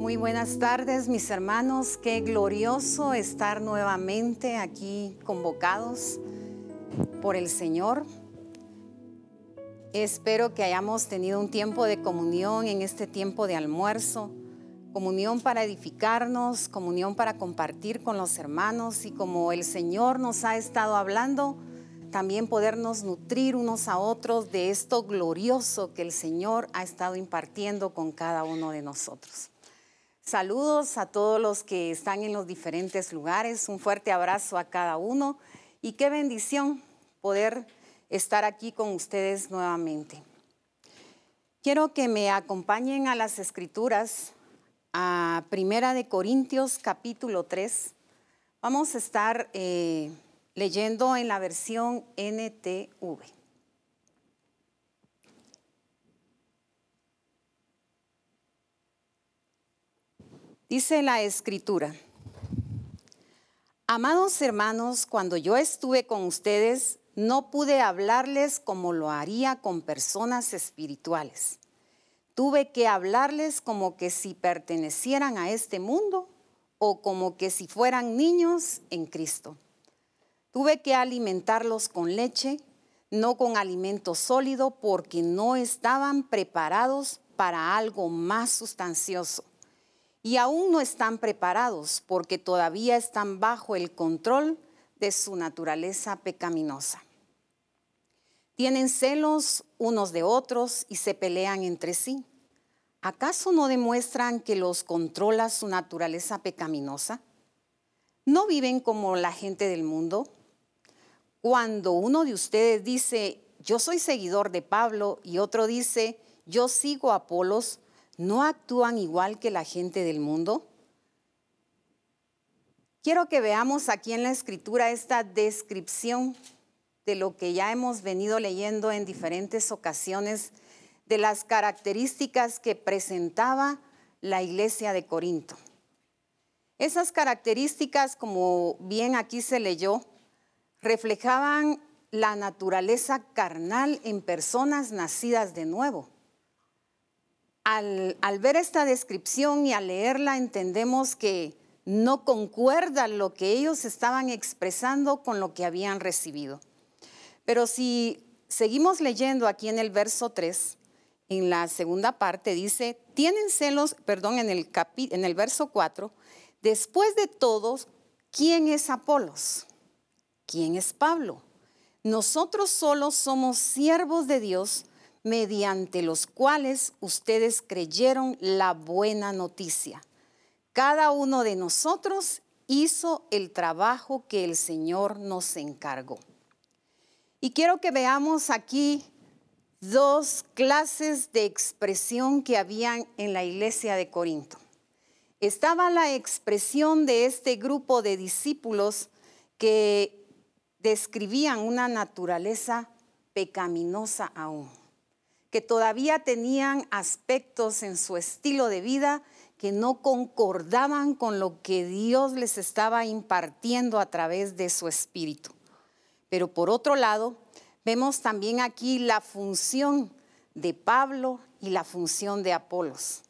Muy buenas tardes, mis hermanos. Qué glorioso estar nuevamente aquí convocados por el Señor. Espero que hayamos tenido un tiempo de comunión en este tiempo de almuerzo, comunión para edificarnos, comunión para compartir con los hermanos y como el Señor nos ha estado hablando, también podernos nutrir unos a otros de esto glorioso que el Señor ha estado impartiendo con cada uno de nosotros. Saludos a todos los que están en los diferentes lugares, un fuerte abrazo a cada uno y qué bendición poder estar aquí con ustedes nuevamente. Quiero que me acompañen a las escrituras, a Primera de Corintios capítulo 3. Vamos a estar eh, leyendo en la versión NTV. Dice la escritura, amados hermanos, cuando yo estuve con ustedes, no pude hablarles como lo haría con personas espirituales. Tuve que hablarles como que si pertenecieran a este mundo o como que si fueran niños en Cristo. Tuve que alimentarlos con leche, no con alimento sólido, porque no estaban preparados para algo más sustancioso. Y aún no están preparados porque todavía están bajo el control de su naturaleza pecaminosa. Tienen celos unos de otros y se pelean entre sí. ¿Acaso no demuestran que los controla su naturaleza pecaminosa? ¿No viven como la gente del mundo? Cuando uno de ustedes dice, yo soy seguidor de Pablo, y otro dice, yo sigo a Apolos, ¿no actúan igual que la gente del mundo? Quiero que veamos aquí en la escritura esta descripción de lo que ya hemos venido leyendo en diferentes ocasiones, de las características que presentaba la iglesia de Corinto. Esas características, como bien aquí se leyó, reflejaban la naturaleza carnal en personas nacidas de nuevo. Al, ver esta descripción y al leerla entendemos que no concuerda lo que ellos estaban expresando con lo que habían recibido. Pero si seguimos leyendo aquí en el verso 3, en la segunda parte dice, tienen celos, perdón, en el, en el verso 4, después de todos, ¿quién es Apolos? ¿Quién es Pablo? Nosotros solos somos siervos de Dios mediante los cuales ustedes creyeron la buena noticia. Cada uno de nosotros hizo el trabajo que el Señor nos encargó. Y quiero que veamos aquí dos clases de expresión que habían en la iglesia de Corinto. Estaba la expresión de este grupo de discípulos que describían una naturaleza pecaminosa aún, que todavía tenían aspectos en su estilo de vida que no concordaban con lo que Dios les estaba impartiendo a través de su espíritu. Pero por otro lado, vemos también aquí la función de Pablo y la función de Apolos.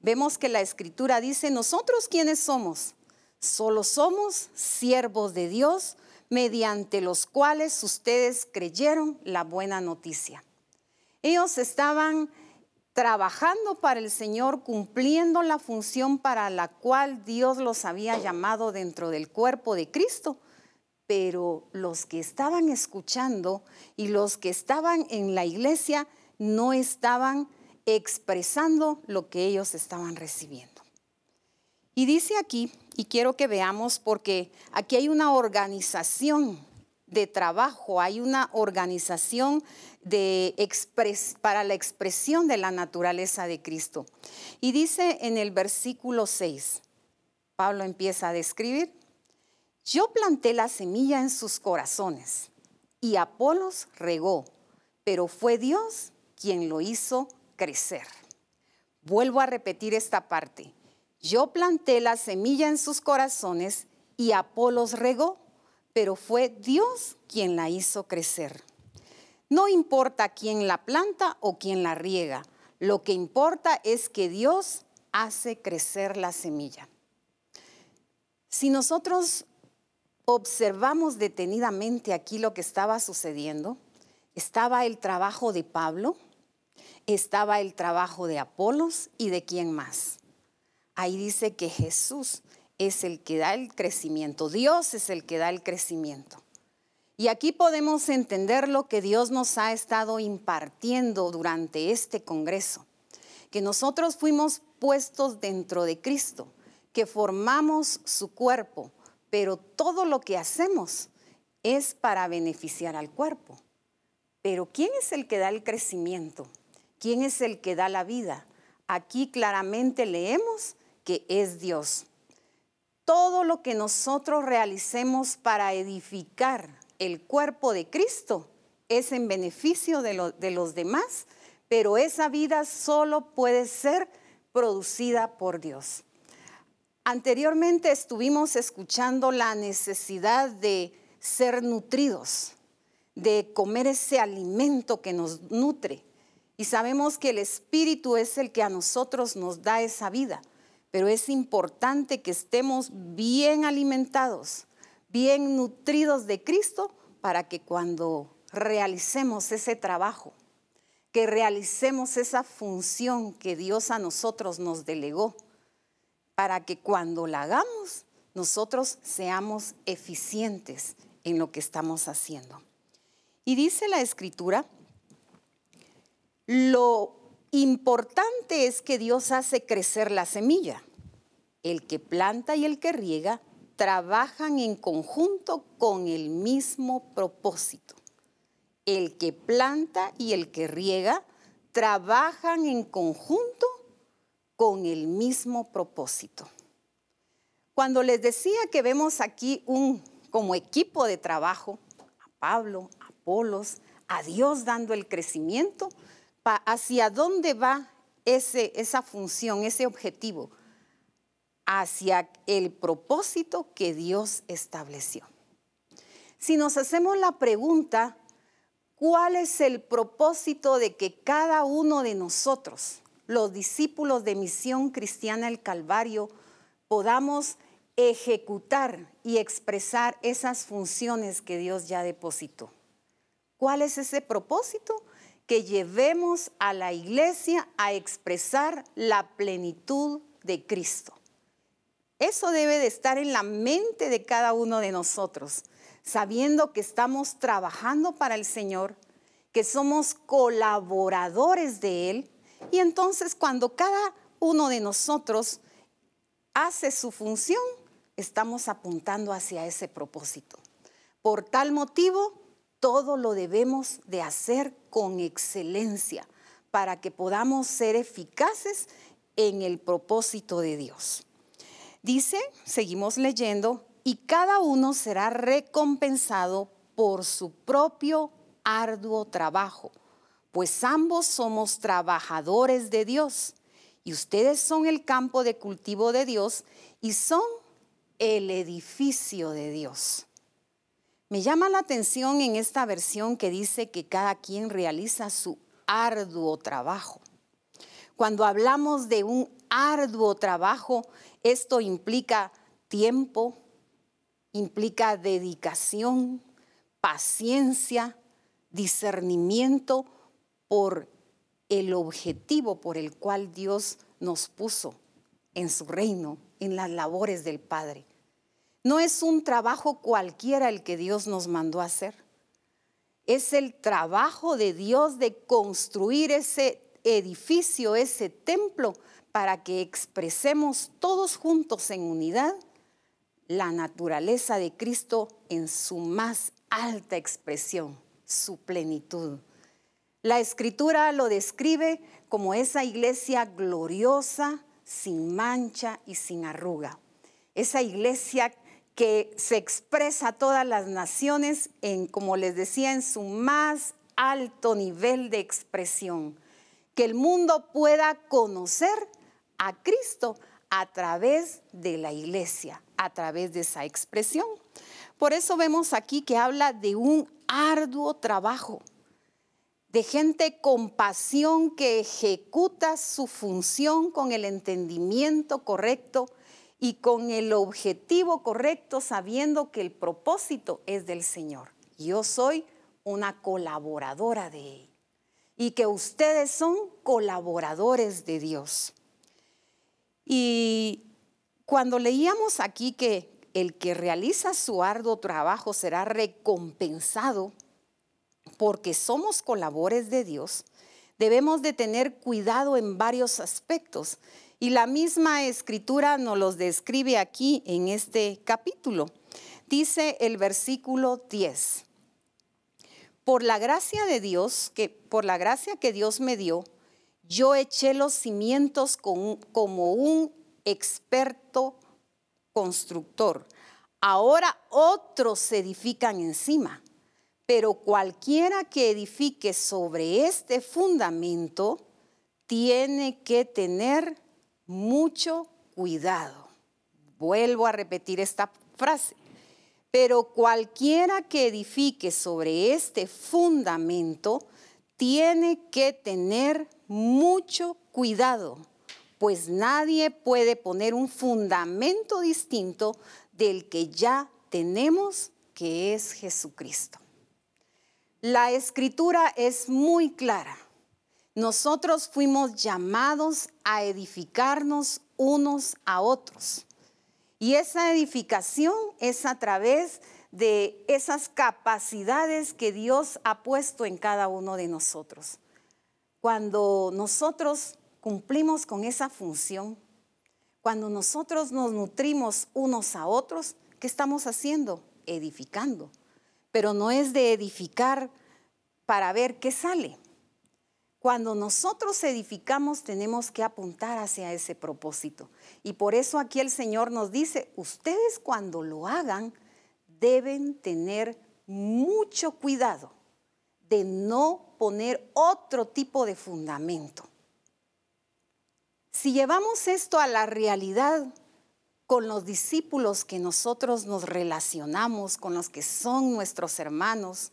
Vemos que la escritura dice, nosotros quiénes somos? Solo somos siervos de Dios mediante los cuales ustedes creyeron la buena noticia. Ellos estaban trabajando para el Señor, cumpliendo la función para la cual Dios los había llamado dentro del cuerpo de Cristo. Pero los que estaban escuchando y los que estaban en la iglesia no estaban expresando lo que ellos estaban recibiendo. Y dice aquí y quiero que veamos porque aquí hay una organización de trabajo, hay una organización de para la expresión de la naturaleza de Cristo. Y dice en el versículo 6, Pablo empieza a describir, yo planté la semilla en sus corazones y Apolos regó, pero fue Dios quien lo hizo crecer. Vuelvo a repetir esta parte. Yo planté la semilla en sus corazones y Apolos regó, pero fue Dios quien la hizo crecer. No importa quién la planta o quién la riega, lo que importa es que Dios hace crecer la semilla. Si nosotros observamos detenidamente aquí lo que estaba sucediendo, estaba el trabajo de Pablo, estaba el trabajo de Apolos y de quién más. Ahí dice que Jesús es el que da el crecimiento, Dios es el que da el crecimiento. Y aquí podemos entender lo que Dios nos ha estado impartiendo durante este Congreso, que nosotros fuimos puestos dentro de Cristo, que formamos su cuerpo, pero todo lo que hacemos es para beneficiar al cuerpo. Pero ¿quién es el que da el crecimiento? ¿Quién es el que da la vida? Aquí claramente leemos que es Dios. Todo lo que nosotros realicemos para edificar el cuerpo de Cristo es en beneficio de, los demás, pero esa vida solo puede ser producida por Dios. Anteriormente estuvimos escuchando la necesidad de ser nutridos de comer ese alimento que nos nutre. Y sabemos que el Espíritu es el que a nosotros nos da esa vida, pero es importante que estemos bien alimentados, bien nutridos de Cristo para que cuando realicemos ese trabajo, que realicemos esa función que Dios a nosotros nos delegó, para que cuando la hagamos, nosotros seamos eficientes en lo que estamos haciendo. Y dice la escritura, lo importante es que Dios hace crecer la semilla. El que planta y el que riega trabajan en conjunto con el mismo propósito. El que planta y el que riega trabajan en conjunto con el mismo propósito. Cuando les decía que vemos aquí un como equipo de trabajo, a Pablo, a Dios dando el crecimiento, ¿hacia dónde va ese, esa función, ese objetivo? Hacia el propósito que Dios estableció. Si nos hacemos la pregunta, ¿cuál es el propósito de que cada uno de nosotros, los discípulos de Misión Cristiana el Calvario, podamos ejecutar y expresar esas funciones que Dios ya depositó? ¿Cuál es ese propósito? Que llevemos a la iglesia a expresar la plenitud de Cristo. Eso debe de estar en la mente de cada uno de nosotros, sabiendo que estamos trabajando para el Señor, que somos colaboradores de Él. Y entonces cuando cada uno de nosotros hace su función, estamos apuntando hacia ese propósito. Por tal motivo, todo lo debemos de hacer con excelencia para que podamos ser eficaces en el propósito de Dios. Dice, seguimos leyendo, y cada uno será recompensado por su propio arduo trabajo, pues ambos somos trabajadores de Dios y ustedes son el campo de cultivo de Dios y son el edificio de Dios. Me llama la atención en esta versión que dice que cada quien realiza su arduo trabajo. Cuando hablamos de un arduo trabajo, esto implica tiempo, implica dedicación, paciencia, discernimiento por el objetivo por el cual Dios nos puso en su reino, en las labores del Padre. No es un trabajo cualquiera el que Dios nos mandó a hacer. Es el trabajo de Dios de construir ese edificio, ese templo, para que expresemos todos juntos en unidad la naturaleza de Cristo en su más alta expresión, su plenitud. La escritura lo describe como esa iglesia gloriosa, sin mancha y sin arruga. Esa iglesia que se expresa a todas las naciones en, como les decía, en su más alto nivel de expresión. Que el mundo pueda conocer a Cristo a través de la iglesia, a través de esa expresión. Por eso vemos aquí que habla de un arduo trabajo. de gente con pasión que ejecuta su función con el entendimiento correcto y con el objetivo correcto, sabiendo que el propósito es del Señor. Yo soy una colaboradora de Él y que ustedes son colaboradores de Dios. Y cuando leíamos aquí que el que realiza su arduo trabajo será recompensado porque somos colaboradores de Dios, debemos de tener cuidado en varios aspectos. Y la misma escritura nos los describe aquí en este capítulo. Dice el versículo 10. Por la gracia de Dios, que por la gracia que Dios me dio, yo eché los cimientos como un experto constructor. Ahora otros se edifican encima, pero cualquiera que edifique sobre este fundamento tiene que tener mucho cuidado. Vuelvo a repetir esta frase. Pero cualquiera que edifique sobre este fundamento tiene que tener mucho cuidado, pues nadie puede poner un fundamento distinto del que ya tenemos, que es Jesucristo. La escritura es muy clara. Nosotros fuimos llamados a edificarnos unos a otros. Y esa edificación es a través de esas capacidades que Dios ha puesto en cada uno de nosotros. Cuando nosotros cumplimos con esa función, cuando nosotros nos nutrimos unos a otros, ¿qué estamos haciendo? Edificando. Pero no es de edificar para ver qué sale. Cuando nosotros edificamos tenemos que apuntar hacia ese propósito. Y por eso aquí el Señor nos dice, ustedes cuando lo hagan deben tener mucho cuidado de no poner otro tipo de fundamento. Si llevamos esto a la realidad con los discípulos que nosotros nos relacionamos, con los que son nuestros hermanos,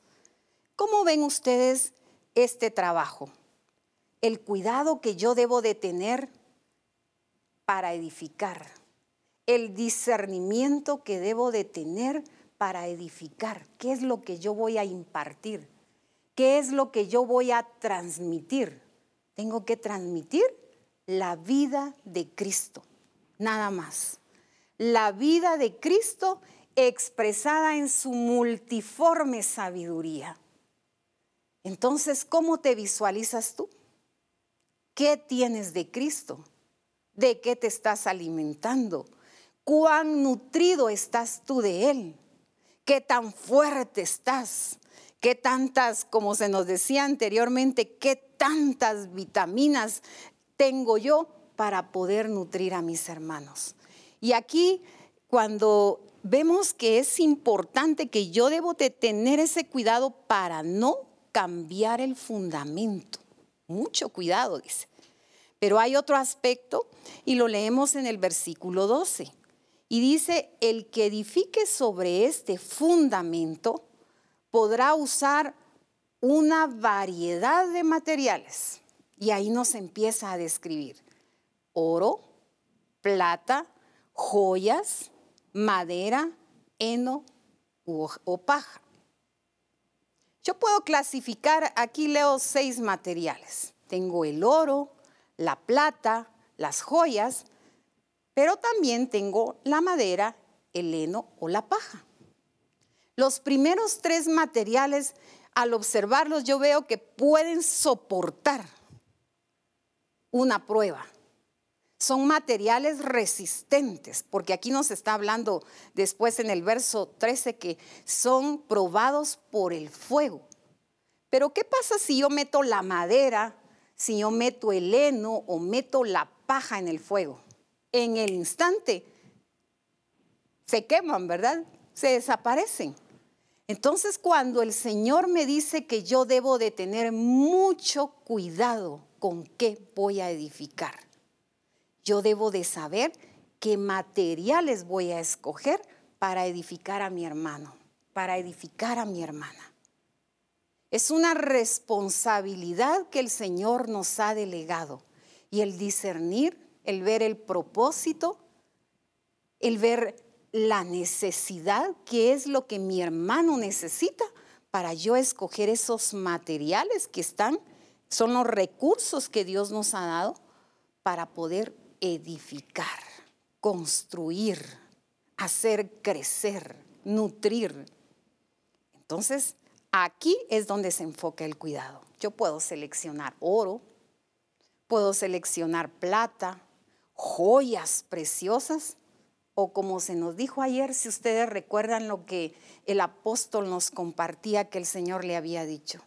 ¿cómo ven ustedes este trabajo? el cuidado que yo debo de tener para edificar, el discernimiento que debo de tener para edificar, qué es lo que yo voy a impartir, qué es lo que yo voy a transmitir. Tengo que transmitir la vida de Cristo, nada más. La vida de Cristo expresada en su multiforme sabiduría. Entonces, ¿cómo te visualizas tú? ¿Qué tienes de Cristo? ¿De qué te estás alimentando? ¿Cuán nutrido estás tú de Él? ¿Qué tan fuerte estás? ¿Qué tantas, como se nos decía anteriormente, qué tantas vitaminas tengo yo para poder nutrir a mis hermanos? Y aquí, cuando vemos que es importante que yo debo de tener ese cuidado para no cambiar el fundamento. Mucho cuidado, dice. Pero hay otro aspecto y lo leemos en el versículo 12. Y dice, el que edifique sobre este fundamento podrá usar una variedad de materiales. Y ahí nos empieza a describir oro, plata, joyas, madera, heno o paja. Yo puedo clasificar, aquí leo seis materiales. Tengo el oro, la plata, las joyas, pero también tengo la madera, el heno o la paja. Los primeros tres materiales, al observarlos, yo veo que pueden soportar una prueba. Son materiales resistentes, porque aquí nos está hablando después en el verso 13 que son probados por el fuego. Pero ¿qué pasa si yo meto la madera, si yo meto el heno o meto la paja en el fuego? En el instante se queman, ¿verdad? Se desaparecen. Entonces cuando el Señor me dice que yo debo de tener mucho cuidado con qué voy a edificar, yo debo de saber qué materiales voy a escoger para edificar a mi hermano, para edificar a mi hermana. Es una responsabilidad que el Señor nos ha delegado. Y el discernir, el ver el propósito, el ver la necesidad, que es lo que mi hermano necesita para yo escoger esos materiales que están, son los recursos que Dios nos ha dado para poder edificar, construir, hacer crecer, nutrir. Entonces, aquí es donde se enfoca el cuidado. Yo puedo seleccionar oro, puedo seleccionar plata, joyas preciosas, o como se nos dijo ayer, si ustedes recuerdan lo que el apóstol nos compartía que el Señor le había dicho.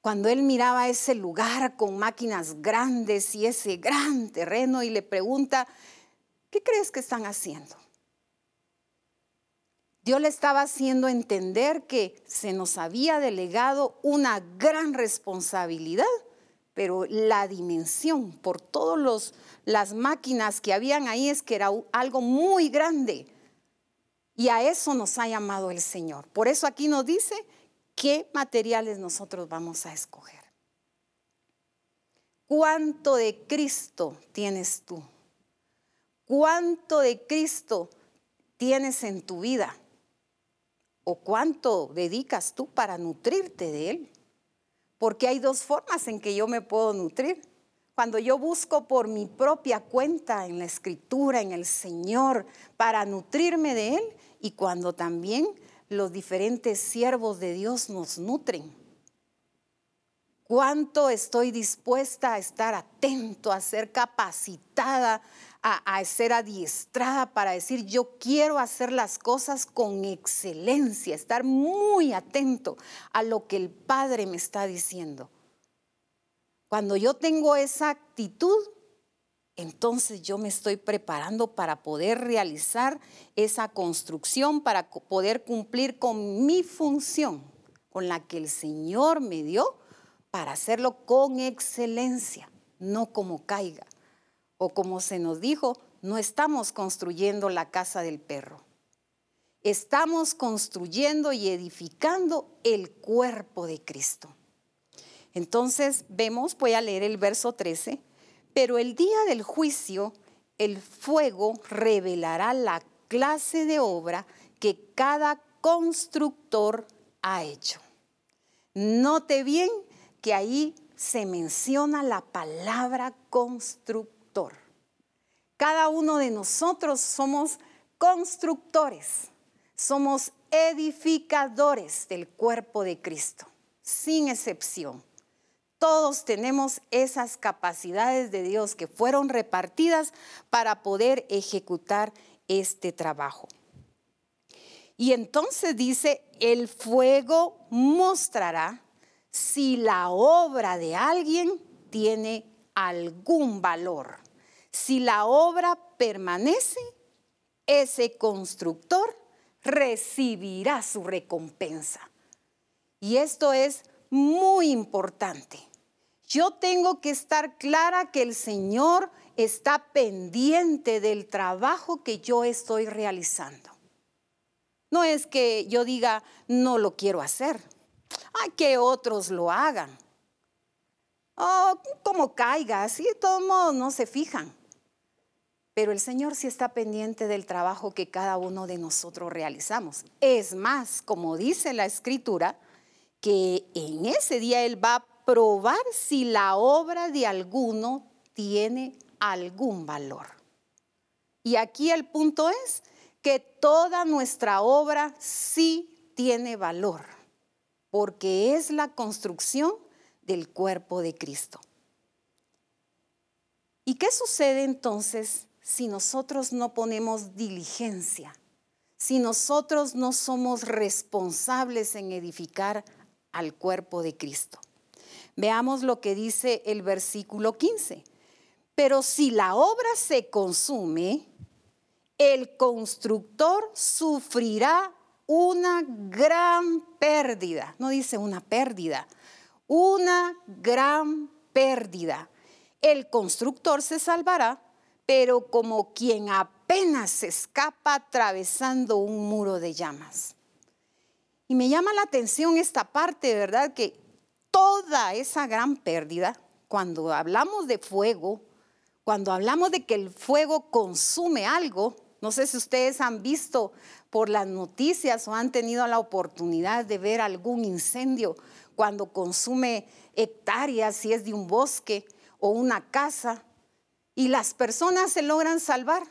Cuando él miraba ese lugar con máquinas grandes y ese gran terreno y le pregunta, ¿qué crees que están haciendo? Dios le estaba haciendo entender que se nos había delegado una gran responsabilidad, pero la dimensión por todas las máquinas que habían ahí es que era algo muy grande. Y a eso nos ha llamado el Señor. Por eso aquí nos dice qué materiales nosotros vamos a escoger. ¿Cuánto de Cristo tienes tú? ¿Cuánto de Cristo tienes en tu vida? ¿O cuánto dedicas tú para nutrirte de Él? Porque hay dos formas en que yo me puedo nutrir. Cuando yo busco por mi propia cuenta en la escritura, en el Señor, para nutrirme de Él, y cuando también los diferentes siervos de Dios nos nutren. ¿Cuánto estoy dispuesta a estar atento, a ser capacitada, a, ser adiestrada para decir yo quiero hacer las cosas con excelencia, estar muy atento a lo que el Padre me está diciendo? Cuando yo tengo esa actitud, entonces yo me estoy preparando para poder realizar esa construcción, para poder cumplir con mi función, con la que el Señor me dio, para hacerlo con excelencia, no como caiga. O como se nos dijo, no estamos construyendo la casa del perro. Estamos construyendo y edificando el cuerpo de Cristo. Entonces vemos, voy a leer el verso 13 pero el día del juicio, el fuego revelará la clase de obra que cada constructor ha hecho. Note bien que ahí se menciona la palabra constructor. Cada uno de nosotros somos constructores, somos edificadores del cuerpo de Cristo, sin excepción. Todos tenemos esas capacidades de Dios que fueron repartidas para poder ejecutar este trabajo. Y entonces dice, el fuego mostrará si la obra de alguien tiene algún valor. Si la obra permanece, ese constructor recibirá su recompensa. Y esto es muy importante. Yo tengo que estar clara que el Señor está pendiente del trabajo que yo estoy realizando. No es que yo diga, no lo quiero hacer. Ay, que otros lo hagan. Oh, como caiga, así de todos modos no se fijan. Pero el Señor sí está pendiente del trabajo que cada uno de nosotros realizamos. Es más, como dice la Escritura, que en ese día Él va a probar si la obra de alguno tiene algún valor. Y aquí el punto es que toda nuestra obra sí tiene valor, porque es la construcción del cuerpo de Cristo. ¿Y qué sucede entonces si nosotros no ponemos diligencia? Si nosotros no somos responsables en edificar al cuerpo de Cristo. Veamos lo que dice el versículo 15. Pero si la obra se consume, el constructor sufrirá una gran pérdida. No dice una pérdida, una gran pérdida. El constructor se salvará, pero como quien apenas se escapa atravesando un muro de llamas. Y me llama la atención esta parte, ¿verdad? Que toda esa gran pérdida, cuando hablamos de fuego, cuando hablamos de que el fuego consume algo, no sé si ustedes han visto por las noticias o han tenido la oportunidad de ver algún incendio cuando consume hectáreas, si es de un bosque o una casa, y las personas se logran salvar.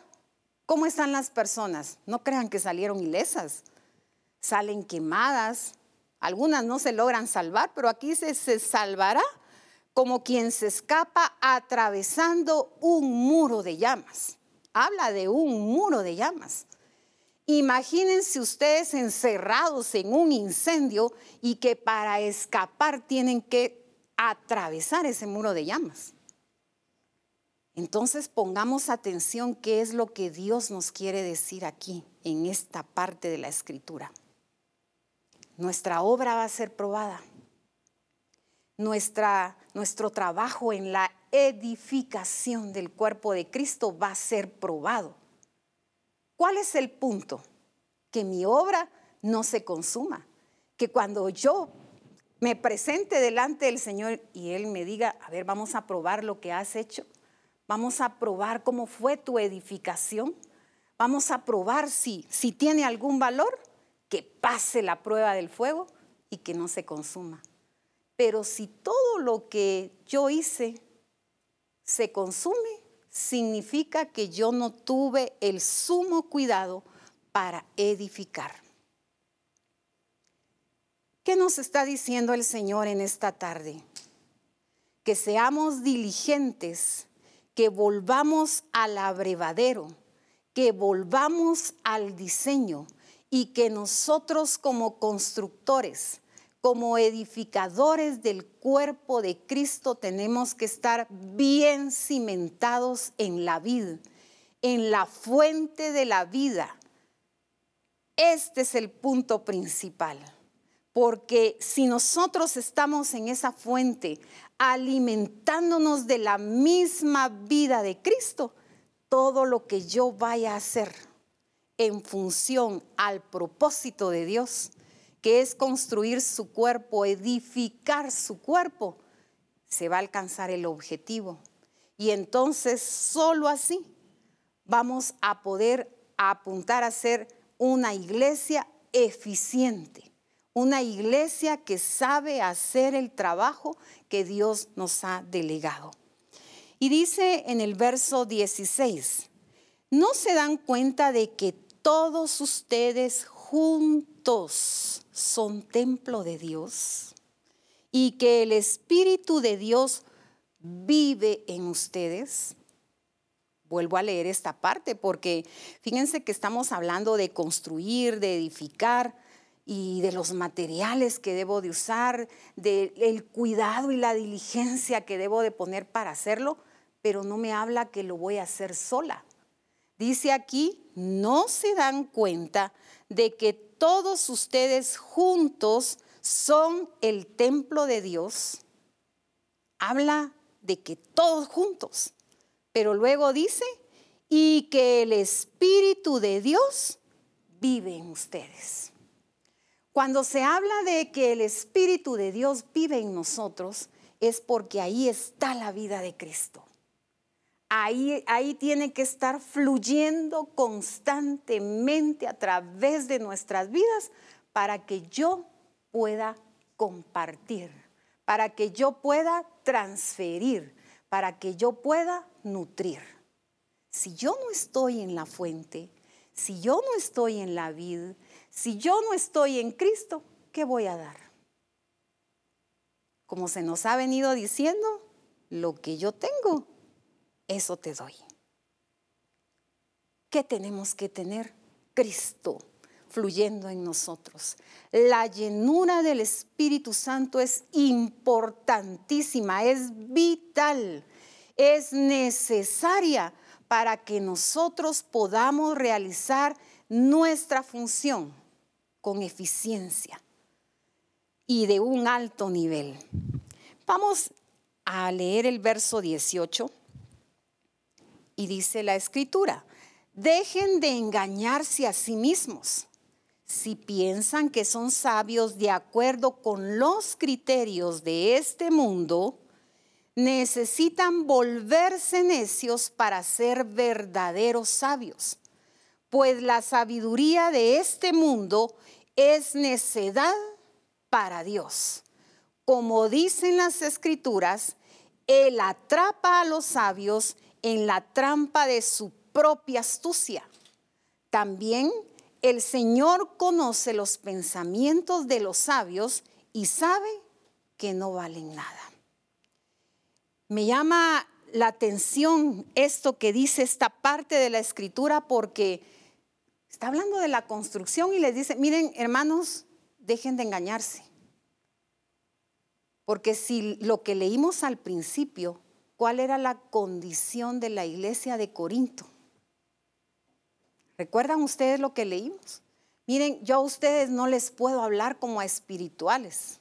¿Cómo están las personas? No crean que salieron ilesas. Salen quemadas. Algunas no se logran salvar, pero aquí se, se salvará como quien se escapa atravesando un muro de llamas. Habla de un muro de llamas. Imagínense ustedes encerrados en un incendio y que para escapar tienen que atravesar ese muro de llamas. Entonces pongamos atención qué es lo que Dios nos quiere decir aquí, en esta parte de la escritura. Nuestra obra va a ser probada. Nuestra, nuestro trabajo en la edificación del cuerpo de Cristo va a ser probado. ¿Cuál es el punto? Que mi obra no se consuma. Que cuando yo me presente delante del Señor y Él me diga, a ver, vamos a probar lo que has hecho Vamos a probar cómo fue tu edificación. Vamos a probar si, si tiene algún valor, que pase la prueba del fuego y que no se consuma. Pero si todo lo que yo hice se consume, significa que yo no tuve el sumo cuidado para edificar. ¿Qué nos está diciendo el Señor en esta tarde? Que seamos diligentes que volvamos al abrevadero, que volvamos al diseño y que nosotros como constructores, como edificadores del cuerpo de Cristo tenemos que estar bien cimentados en la vida, en la fuente de la vida. Este es el punto principal. Porque si nosotros estamos en esa fuente, alimentándonos de la misma vida de Cristo, todo lo que yo vaya a hacer en función al propósito de Dios, que es construir su cuerpo, edificar su cuerpo, se va a alcanzar el objetivo. Y entonces solo así vamos a poder apuntar a ser una iglesia eficiente una iglesia que sabe hacer el trabajo que Dios nos ha delegado. Y dice en el verso 16, ¿no se dan cuenta de que todos ustedes juntos son templo de Dios? Y que el Espíritu de Dios vive en ustedes. Vuelvo a leer esta parte porque fíjense que estamos hablando de construir, de edificar, y de los materiales que debo de usar, del cuidado y la diligencia que debo de poner para hacerlo, pero no me habla que lo voy a hacer sola. Dice aquí, no se dan cuenta de que todos ustedes juntos son el templo de Dios. Habla de que todos juntos, pero luego dice, y que el Espíritu de Dios vive en ustedes. Cuando se habla de que el Espíritu de Dios vive en nosotros, es porque ahí está la vida de Cristo. Ahí, ahí tiene que estar fluyendo constantemente a través de nuestras vidas para que yo pueda compartir, para que yo pueda transferir, para que yo pueda nutrir. Si yo no estoy en la fuente, si yo no estoy en la vid, si yo no estoy en Cristo, ¿qué voy a dar? Como se nos ha venido diciendo, lo que yo tengo, eso te doy. ¿Qué tenemos que tener? Cristo fluyendo en nosotros. La llenura del Espíritu Santo es importantísima, es vital, es necesaria para que nosotros podamos realizar nuestra función con eficiencia y de un alto nivel. Vamos a leer el verso 18 dice la escritura, dejen de engañarse a sí mismos. si piensan que son sabios de acuerdo con los criterios de este mundo, necesitan volverse necios para ser verdaderos sabios, pues la sabiduría de este mundo es necedad para Dios. Como dicen las escrituras, Él atrapa a los sabios en la trampa de su propia astucia. También el Señor conoce los pensamientos de los sabios y sabe que no valen nada. Me llama la atención esto que dice esta parte de la escritura porque está hablando de la construcción y les dice, miren hermanos, dejen de engañarse. Porque si lo que leímos al principio, ¿cuál era la condición de la iglesia de Corinto? ¿Recuerdan ustedes lo que leímos? Miren, yo a ustedes no les puedo hablar como a espirituales.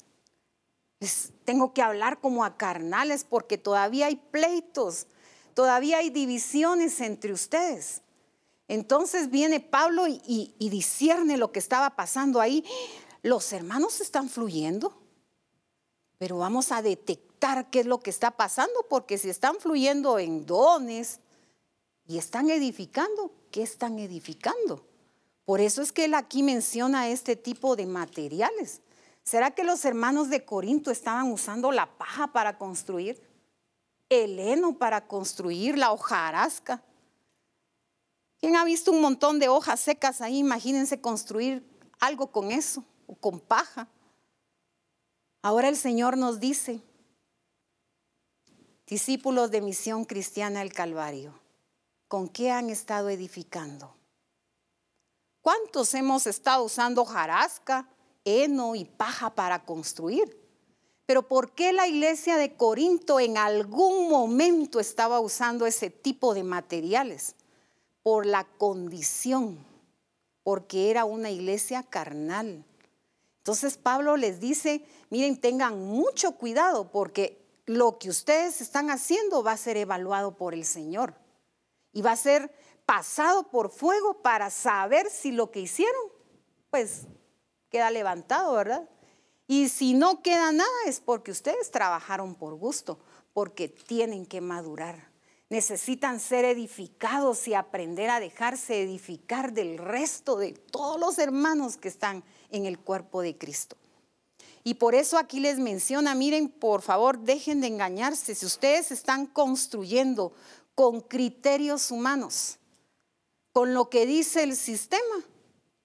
Les tengo que hablar como a carnales porque todavía hay pleitos, todavía hay divisiones entre ustedes. Entonces viene Pablo y, y, lo que estaba pasando ahí. Los hermanos están fluyendo, pero vamos a detectar qué es lo que está pasando, porque si están fluyendo en dones y están edificando, qué están edificando. Por eso es que él aquí menciona este tipo de materiales. ¿Será que los hermanos de Corinto estaban usando la paja para construir? El heno para construir, la hojarasca. ¿Quién ha visto un montón de hojas secas ahí? Imagínense construir algo con eso, o con paja. Ahora el Señor nos dice, discípulos de Misión Cristiana del Calvario, con qué han estado edificando. ¿Cuántos hemos estado usando jarasca, heno y paja para construir? Pero ¿por qué la iglesia de Corinto en algún momento estaba usando ese tipo de materiales? Por la condición, porque era una iglesia carnal. Entonces Pablo les dice, miren, tengan mucho cuidado porque lo que ustedes están haciendo va a ser evaluado por el Señor y va a ser pasado por fuego para saber si lo que hicieron, pues queda levantado, ¿verdad? Y si no queda nada es porque ustedes trabajaron por gusto, porque tienen que madurar. Necesitan ser edificados y aprender a dejarse edificar del resto de todos los hermanos que están en el cuerpo de Cristo. Y por eso aquí les menciona, miren, por favor, dejen de engañarse. Si ustedes están construyendo con criterios humanos, con lo que dice el sistema,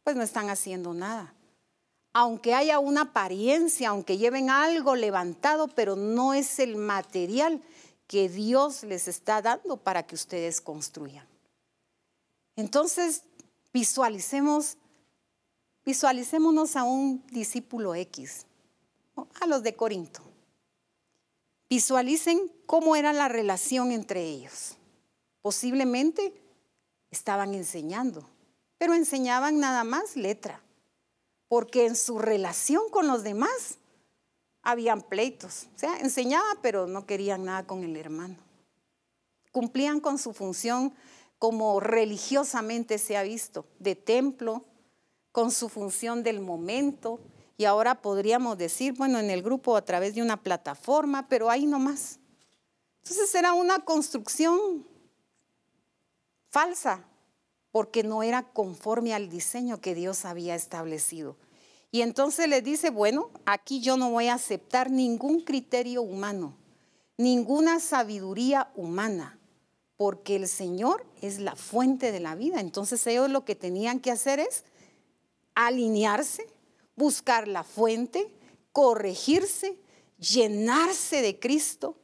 pues no están haciendo nada. Aunque haya una apariencia, aunque lleven algo levantado, pero no es el material que Dios les está dando para que ustedes construyan. Entonces, visualicemos, visualicémonos a un discípulo X, a los de Corinto. Visualicen cómo era la relación entre ellos. Posiblemente estaban enseñando, pero enseñaban nada más letra, porque en su relación con los demás habían pleitos. O sea, enseñaba, pero no querían nada con el hermano. Cumplían con su función como religiosamente se ha visto, de templo, con su función del momento, y ahora podríamos decir, bueno, en el grupo a través de una plataforma, pero ahí nomás. Entonces era una construcción falsa, porque no era conforme al diseño que Dios había establecido. Y entonces le dice, bueno, aquí yo no voy a aceptar ningún criterio humano, ninguna sabiduría humana, porque el Señor es la fuente de la vida. Entonces ellos lo que tenían que hacer es alinearse, buscar la fuente, corregirse, llenarse de Cristo.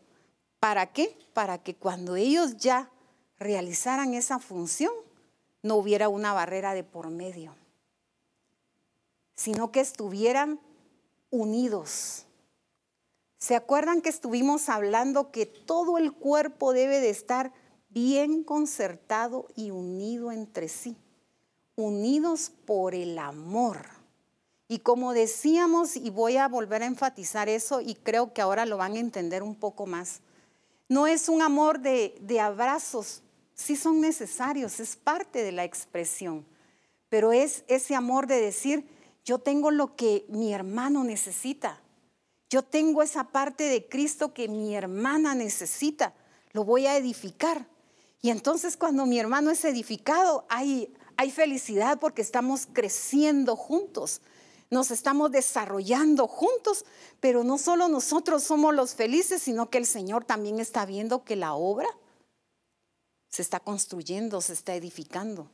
¿Para qué? Para que cuando ellos ya realizaran esa función, no hubiera una barrera de por medio, sino que estuvieran unidos. ¿Se acuerdan que estuvimos hablando que todo el cuerpo debe de estar bien concertado y unido entre sí? Unidos por el amor. Y como decíamos, y voy a volver a enfatizar eso, y creo que ahora lo van a entender un poco más, no es un amor de, de abrazos, sí son necesarios, es parte de la expresión, pero es ese amor de decir, yo tengo lo que mi hermano necesita. Yo tengo esa parte de Cristo que mi hermana necesita. Lo voy a edificar. Y entonces cuando mi hermano es edificado, hay, hay felicidad porque estamos creciendo juntos nos estamos desarrollando juntos, pero no solo nosotros somos los felices, sino que el Señor también está viendo que la obra se está construyendo, se está edificando.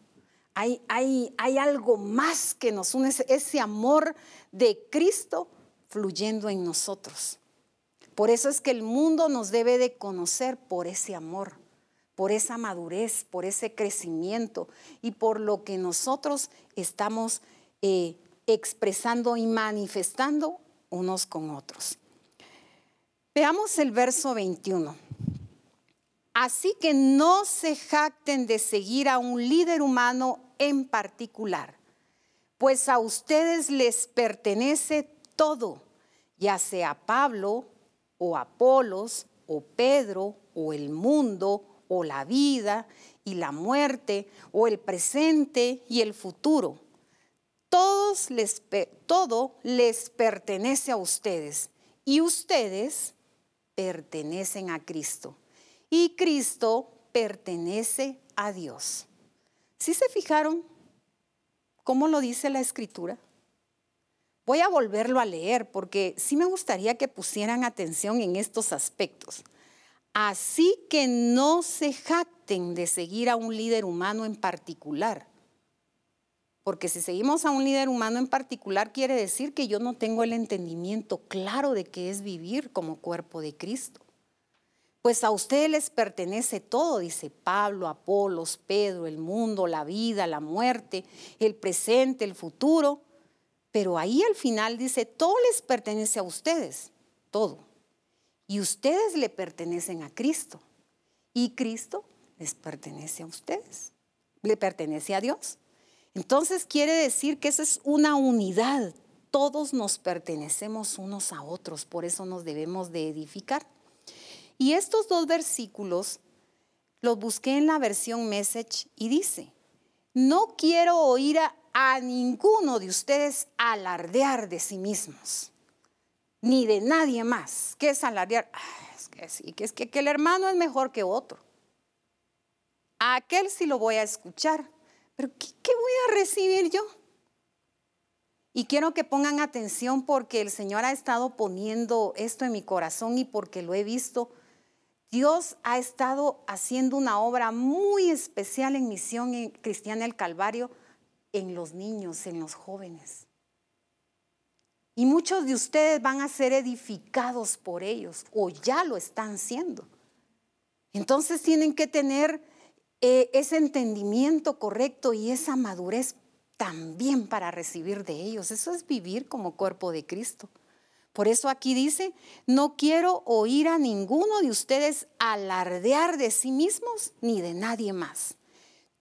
Hay, hay, hay algo más que nos une, ese amor de Cristo fluyendo en nosotros. Por eso es que el mundo nos debe de conocer por ese amor, por esa madurez, por ese crecimiento y por lo que nosotros estamos eh, expresando y manifestando unos con otros. Veamos el verso 21. Así que no se jacten de seguir a un líder humano en particular, pues a ustedes les pertenece todo, ya sea Pablo o Apolos o Pedro o el mundo o la vida y la muerte o el presente y el futuro todo les pertenece a ustedes y ustedes pertenecen a Cristo y Cristo pertenece a Dios. ¿Sí se fijaron cómo lo dice la escritura? Voy a volverlo a leer porque sí me gustaría que pusieran atención en estos aspectos. Así que no se jacten de seguir a un líder humano en particular porque si seguimos a un líder humano en particular, quiere decir que yo no tengo el entendimiento claro de qué es vivir como cuerpo de Cristo. Pues a ustedes les pertenece todo, dice Pablo, Apolos, Pedro, el mundo, la vida, la muerte, el presente, el futuro. Pero ahí al final dice, todo les pertenece a ustedes, todo. Y ustedes le pertenecen a Cristo. Y Cristo les pertenece a ustedes. Le pertenece a Dios. Entonces quiere decir que esa es una unidad. Todos nos pertenecemos unos a otros, por eso nos debemos de edificar. Y estos dos versículos los busqué en la versión Message y dice, no quiero oír a, ninguno de ustedes alardear de sí mismos, ni de nadie más. ¿Qué es alardear? es que que es que, que el hermano es mejor que otro. A aquel sí lo voy a escuchar, pero ¿qué, voy a recibir yo? Y quiero que pongan atención porque el Señor ha estado poniendo esto en mi corazón y porque lo he visto. Dios ha estado haciendo una obra muy especial en Misión Cristiana del Calvario en los niños, en los jóvenes. Y muchos de ustedes van a ser edificados por ellos o ya lo están siendo. Entonces tienen que tener eh, ese entendimiento correcto y esa madurez también para recibir de ellos. Eso es vivir como cuerpo de Cristo. Por eso aquí dice, no quiero oír a ninguno de ustedes alardear de sí mismos ni de nadie más.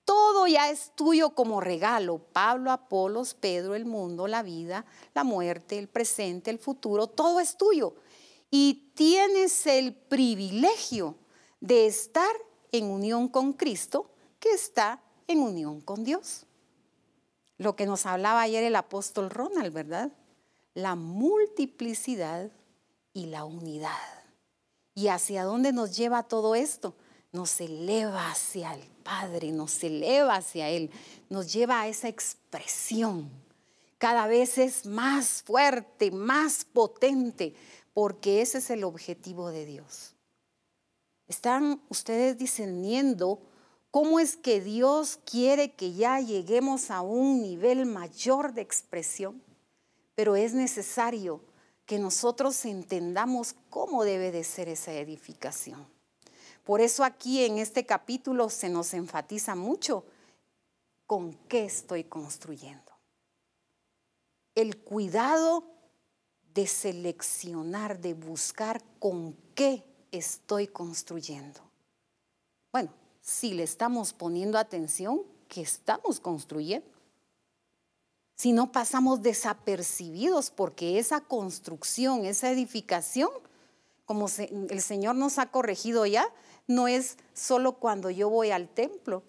Todo ya es tuyo como regalo. Pablo, Apolos, Pedro, el mundo, la vida, la muerte, el presente, el futuro, todo es tuyo. Y tienes el privilegio de estar en unión con Cristo que está en unión con Dios. Lo que nos hablaba ayer el apóstol Ronald, ¿verdad? La multiplicidad y la unidad. ¿Y hacia dónde nos lleva todo esto? Nos eleva hacia el Padre, nos eleva hacia Él, nos lleva a esa expresión. Cada vez es más fuerte, más potente, porque ese es el objetivo de Dios. ¿Están ustedes discerniendo cómo es que Dios quiere que ya lleguemos a un nivel mayor de expresión? Pero es necesario que nosotros entendamos cómo debe de ser esa edificación. Por eso aquí en este capítulo se nos enfatiza mucho con qué estoy construyendo. El cuidado de seleccionar, de buscar con qué estoy construyendo? Bueno, si le estamos poniendo atención, ¿qué estamos construyendo? Si no pasamos desapercibidos porque esa construcción, esa edificación, como el Señor nos ha corregido ya, no es solo cuando yo voy al templo,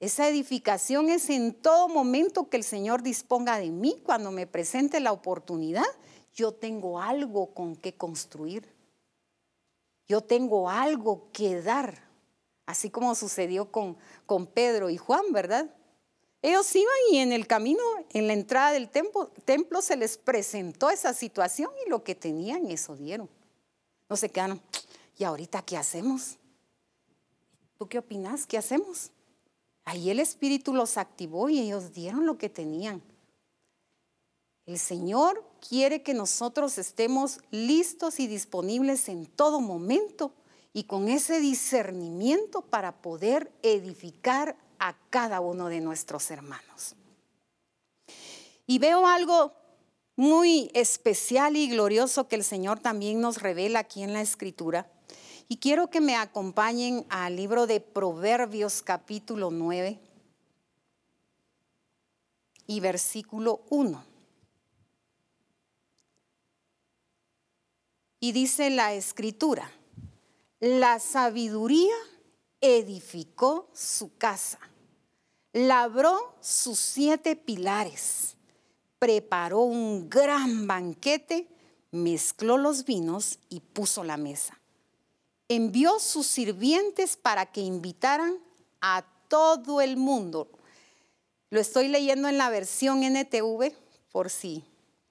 Esa edificación es en todo momento que el Señor disponga de mí, cuando me presente la oportunidad, yo tengo algo con que construir. Yo tengo algo que dar, así como sucedió con, con Pedro y Juan, ¿verdad? Ellos iban y en el camino, en la entrada del templo, templo se les presentó esa situación y lo que tenían, eso dieron. No se quedaron, ¿y ahorita qué hacemos? ¿Tú qué opinas? ¿Qué hacemos? Ahí el Espíritu los activó y ellos dieron lo que tenían. El Señor quiere que nosotros estemos listos y disponibles en todo momento y con ese discernimiento para poder edificar a cada uno de nuestros hermanos. Y veo algo muy especial y glorioso que el Señor también nos revela aquí en la Escritura y quiero que me acompañen al libro de Proverbios capítulo 9 y versículo 1. Y dice la escritura, la sabiduría edificó su casa, labró sus siete pilares, preparó un gran banquete, mezcló los vinos y puso la mesa envió sus sirvientes para que invitaran a todo el mundo. Lo estoy leyendo en la versión NTV, por si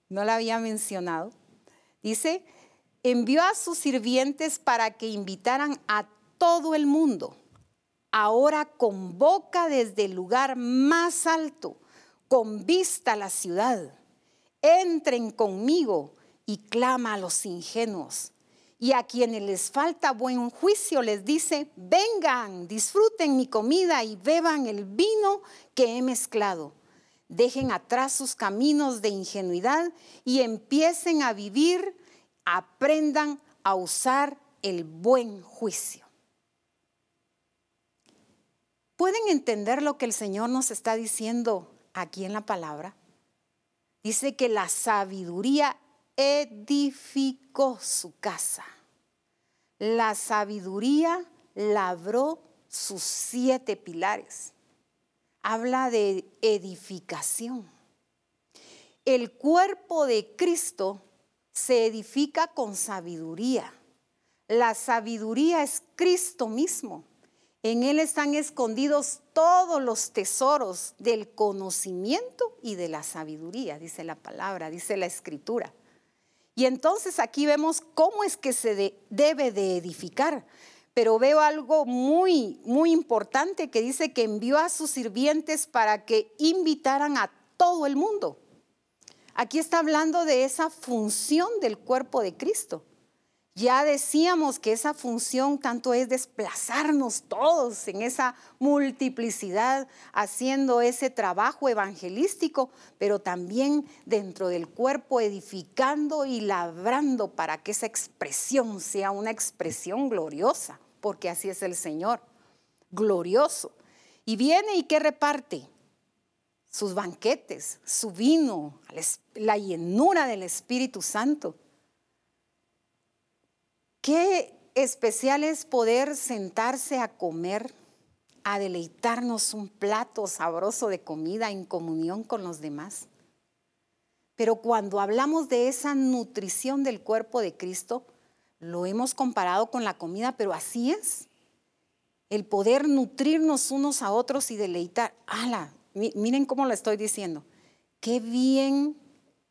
no la había mencionado. Dice, envió a sus sirvientes para que invitaran a todo el mundo. Ahora convoca desde el lugar más alto, con vista a la ciudad. Entren conmigo y clama a los ingenuos y a quienes les falta buen juicio les dice, vengan, disfruten mi comida y beban el vino que he mezclado. Dejen atrás sus caminos de ingenuidad y empiecen a vivir, aprendan a usar el buen juicio. ¿Pueden entender lo que el Señor nos está diciendo aquí en la palabra? Dice que la sabiduría edificó su casa. La sabiduría labró sus siete pilares. Habla de edificación. El cuerpo de Cristo se edifica con sabiduría. La sabiduría es Cristo mismo. En Él están escondidos todos los tesoros del conocimiento y de la sabiduría, dice la palabra, dice la escritura. Y entonces aquí vemos cómo es que se debe de edificar. Pero veo algo muy, muy importante que dice que envió a sus sirvientes para que invitaran a todo el mundo. Aquí está hablando de esa función del cuerpo de Cristo. Ya decíamos que esa función tanto es desplazarnos todos en esa multiplicidad, haciendo ese trabajo evangelístico, pero también dentro del cuerpo edificando y labrando para que esa expresión sea una expresión gloriosa, porque así es el Señor, glorioso. Y viene y que reparte sus banquetes, su vino, la llenura del Espíritu Santo Qué especial es poder sentarse a comer, a deleitarnos un plato sabroso de comida en comunión con los demás. Pero cuando hablamos de esa nutrición del cuerpo de Cristo, lo hemos comparado con la comida, pero así es. El poder nutrirnos unos a otros y deleitar. ¡Hala! Miren cómo lo estoy diciendo. Qué bien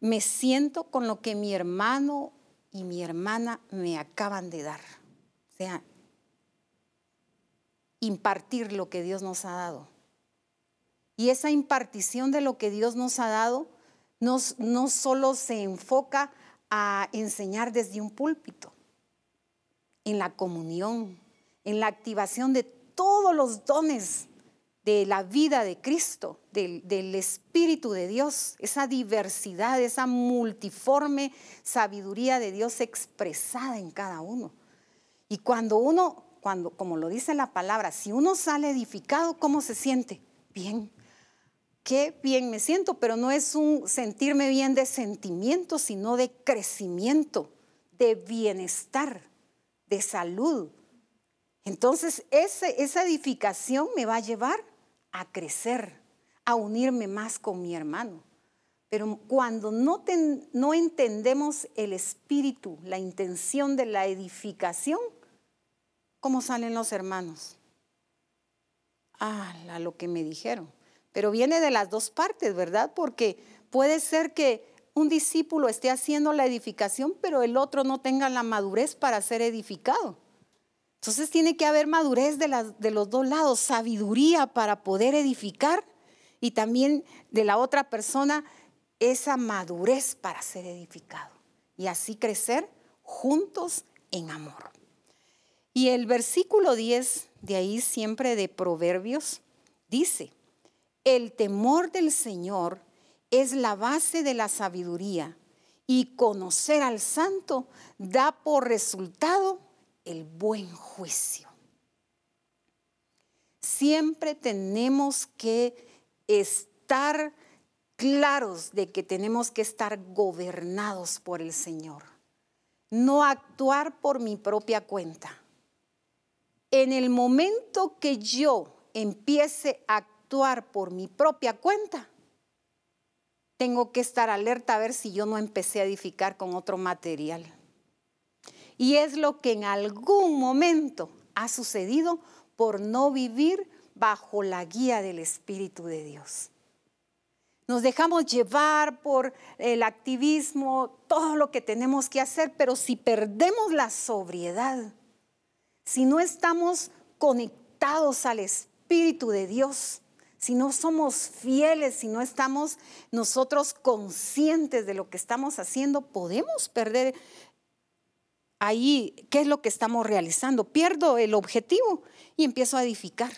me siento con lo que mi hermano y mi hermana me acaban de dar. O sea, impartir lo que Dios nos ha dado. Y esa impartición de lo que Dios nos ha dado no, no solo se enfoca a enseñar desde un púlpito, en la comunión, en la activación de todos los dones de la vida de Cristo, del, Espíritu de Dios, esa diversidad, esa multiforme sabiduría de Dios expresada en cada uno. Y cuando uno, cuando, como lo dice la palabra, si uno sale edificado, ¿cómo se siente? Bien. Qué bien me siento, pero no es un sentirme bien de sentimiento, sino de crecimiento, de bienestar, de salud. Entonces, esa edificación me va a llevar a crecer, a unirme más con mi hermano. Pero cuando no, no entendemos el espíritu, la intención de la edificación, ¿cómo salen los hermanos? Ah, lo que me dijeron. Pero viene de las dos partes, ¿verdad? Porque puede ser que un discípulo esté haciendo la edificación, pero el otro no tenga la madurez para ser edificado. Entonces tiene que haber madurez de, los dos lados, sabiduría para poder edificar y también de la otra persona esa madurez para ser edificado y así crecer juntos en amor. Y el versículo 10 de ahí siempre de Proverbios dice, el temor del Señor es la base de la sabiduría y conocer al santo da por resultado el buen juicio. Siempre tenemos que estar claros de que tenemos que estar gobernados por el Señor, no actuar por mi propia cuenta. En el momento que yo empiece a actuar por mi propia cuenta, tengo que estar alerta a ver si yo no empecé a edificar con otro material. Y es lo que en algún momento ha sucedido por no vivir bajo la guía del Espíritu de Dios. Nos dejamos llevar por el activismo, todo lo que tenemos que hacer, pero si perdemos la sobriedad, si no estamos conectados al Espíritu de Dios, si no somos fieles, si no estamos nosotros conscientes de lo que estamos haciendo, podemos perder ahí qué es lo que estamos realizando. Pierdo el objetivo y empiezo a edificar.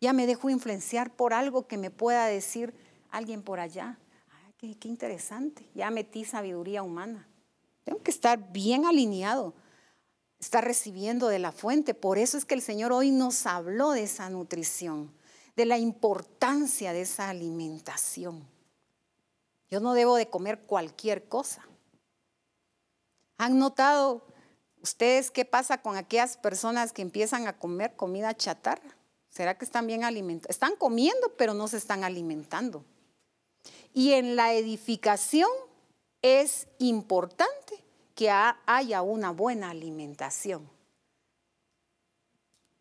Ya me dejo influenciar por algo que me pueda decir alguien por allá. qué, qué interesante. Ya metí sabiduría humana. Tengo que estar bien alineado, estar recibiendo de la fuente. Por eso es que el Señor hoy nos habló de esa nutrición, de la importancia de esa alimentación. Yo no debo de comer cualquier cosa. ¿Han notado ustedes qué pasa con aquellas personas que empiezan a comer comida chatarra? ¿Será que están bien alimentados? Están comiendo, pero no se están alimentando. Y en la edificación es importante que haya una buena alimentación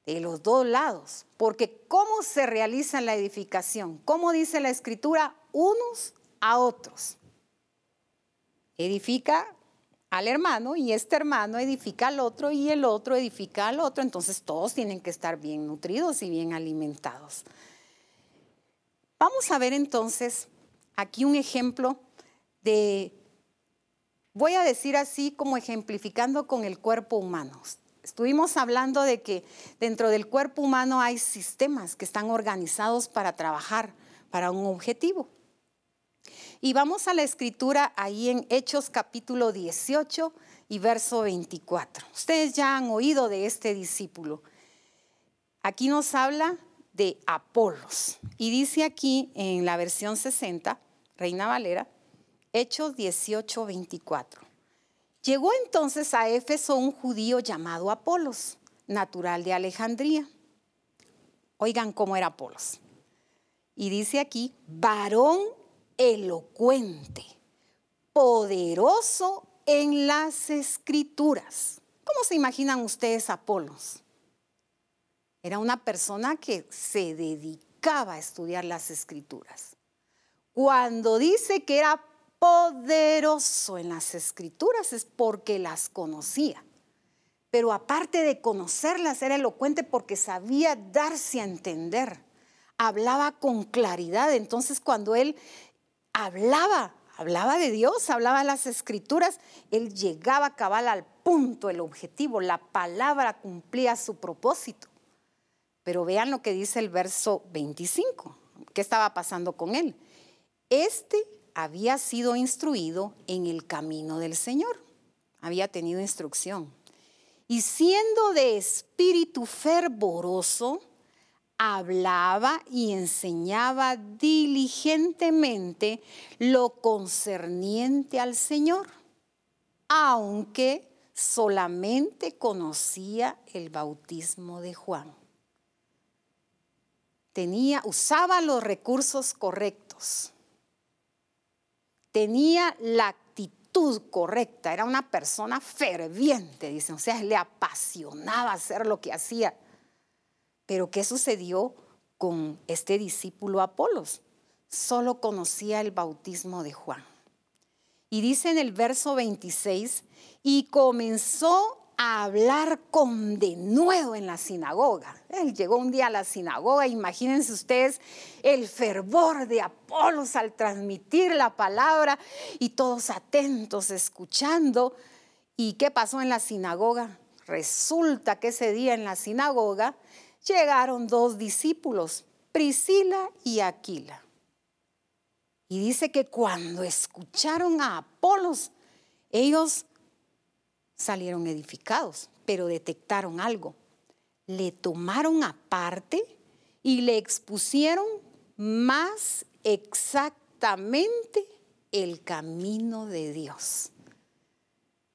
de los dos lados, porque ¿cómo se realiza la edificación? ¿Cómo dice la escritura? Unos a otros. Edifica al hermano y este hermano edifica al otro y el otro edifica al otro, entonces todos tienen que estar bien nutridos y bien alimentados. Vamos a ver entonces aquí un ejemplo de, voy a decir así como ejemplificando con el cuerpo humano. Estuvimos hablando de que dentro del cuerpo humano hay sistemas que están organizados para trabajar para un objetivo. Y vamos a la escritura ahí en Hechos capítulo 18 y verso 24. Ustedes ya han oído de este discípulo. Aquí nos habla de Apolos. Y dice aquí en la versión 60, Reina Valera, Hechos 18, 24. Llegó entonces a Éfeso un judío llamado Apolos, natural de Alejandría. Oigan cómo era Apolos. Y dice aquí, varón elocuente, poderoso en las escrituras. ¿Cómo se imaginan ustedes Apolos? Era una persona que se dedicaba a estudiar las escrituras. Cuando dice que era poderoso en las escrituras es porque las conocía. Pero aparte de conocerlas, era elocuente porque sabía darse a entender. Hablaba con claridad. Entonces cuando él hablaba, hablaba de Dios, hablaba de las escrituras, él llegaba cabal al punto, el objetivo. La palabra cumplía su propósito. Pero vean lo que dice el verso 25. ¿Qué estaba pasando con él? Este había sido instruido en el camino del Señor, había tenido instrucción. Y siendo de espíritu fervoroso, hablaba y enseñaba diligentemente lo concerniente al Señor, aunque solamente conocía el bautismo de Juan. tenía, usaba los recursos correctos, tenía la actitud correcta, era una persona ferviente, dicen, o sea, le apasionaba hacer lo que hacía. Pero ¿qué sucedió con este discípulo Apolos? Solo conocía el bautismo de Juan. Y dice en el verso 26, y comenzó a hablar con denuedo en la sinagoga. Él llegó un día a la sinagoga, imagínense ustedes el fervor de Apolos al transmitir la palabra y todos atentos escuchando. ¿Y qué pasó en la sinagoga? Resulta que ese día en la sinagoga llegaron dos discípulos, Priscila y Aquila. Y dice que cuando escucharon a Apolos, ellos salieron edificados, pero detectaron algo. Le tomaron aparte y le expusieron más exactamente el camino de Dios.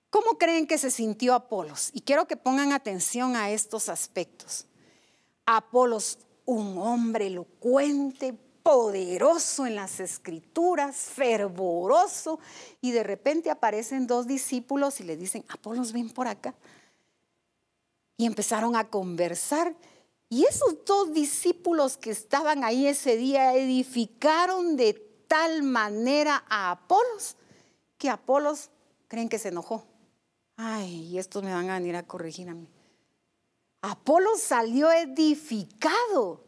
¿Cómo creen que se sintió Apolos? Y quiero que pongan atención a estos aspectos. Apolos, un hombre elocuente, poderoso en las escrituras, fervoroso, y de repente aparecen dos discípulos y le dicen, Apolos, ven por acá. Y empezaron a conversar. Y esos dos discípulos que estaban ahí ese día edificaron de tal manera a Apolos que Apolos creen que se enojó. Ay, y estos me van a venir a corregir a mí. Apolos salió edificado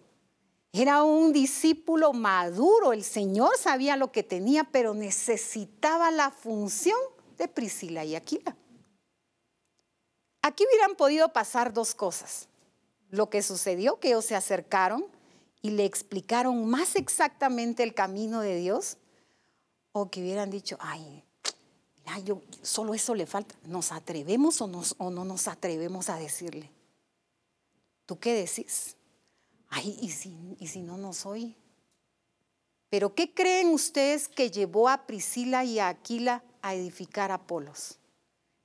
era un discípulo maduro, el Señor sabía lo que tenía, pero necesitaba la función de Priscila y Aquila. Aquí hubieran podido pasar dos cosas. Lo que sucedió, que ellos se acercaron y le explicaron más exactamente el camino de Dios, o que hubieran dicho, ay, yo, solo eso le falta. ¿Nos atrevemos o no nos atrevemos a decirle? ¿Tú qué decís? ay, ¿y si, y si no, no soy? Pero ¿qué creen ustedes que llevó a Priscila y a Aquila a edificar Apolos?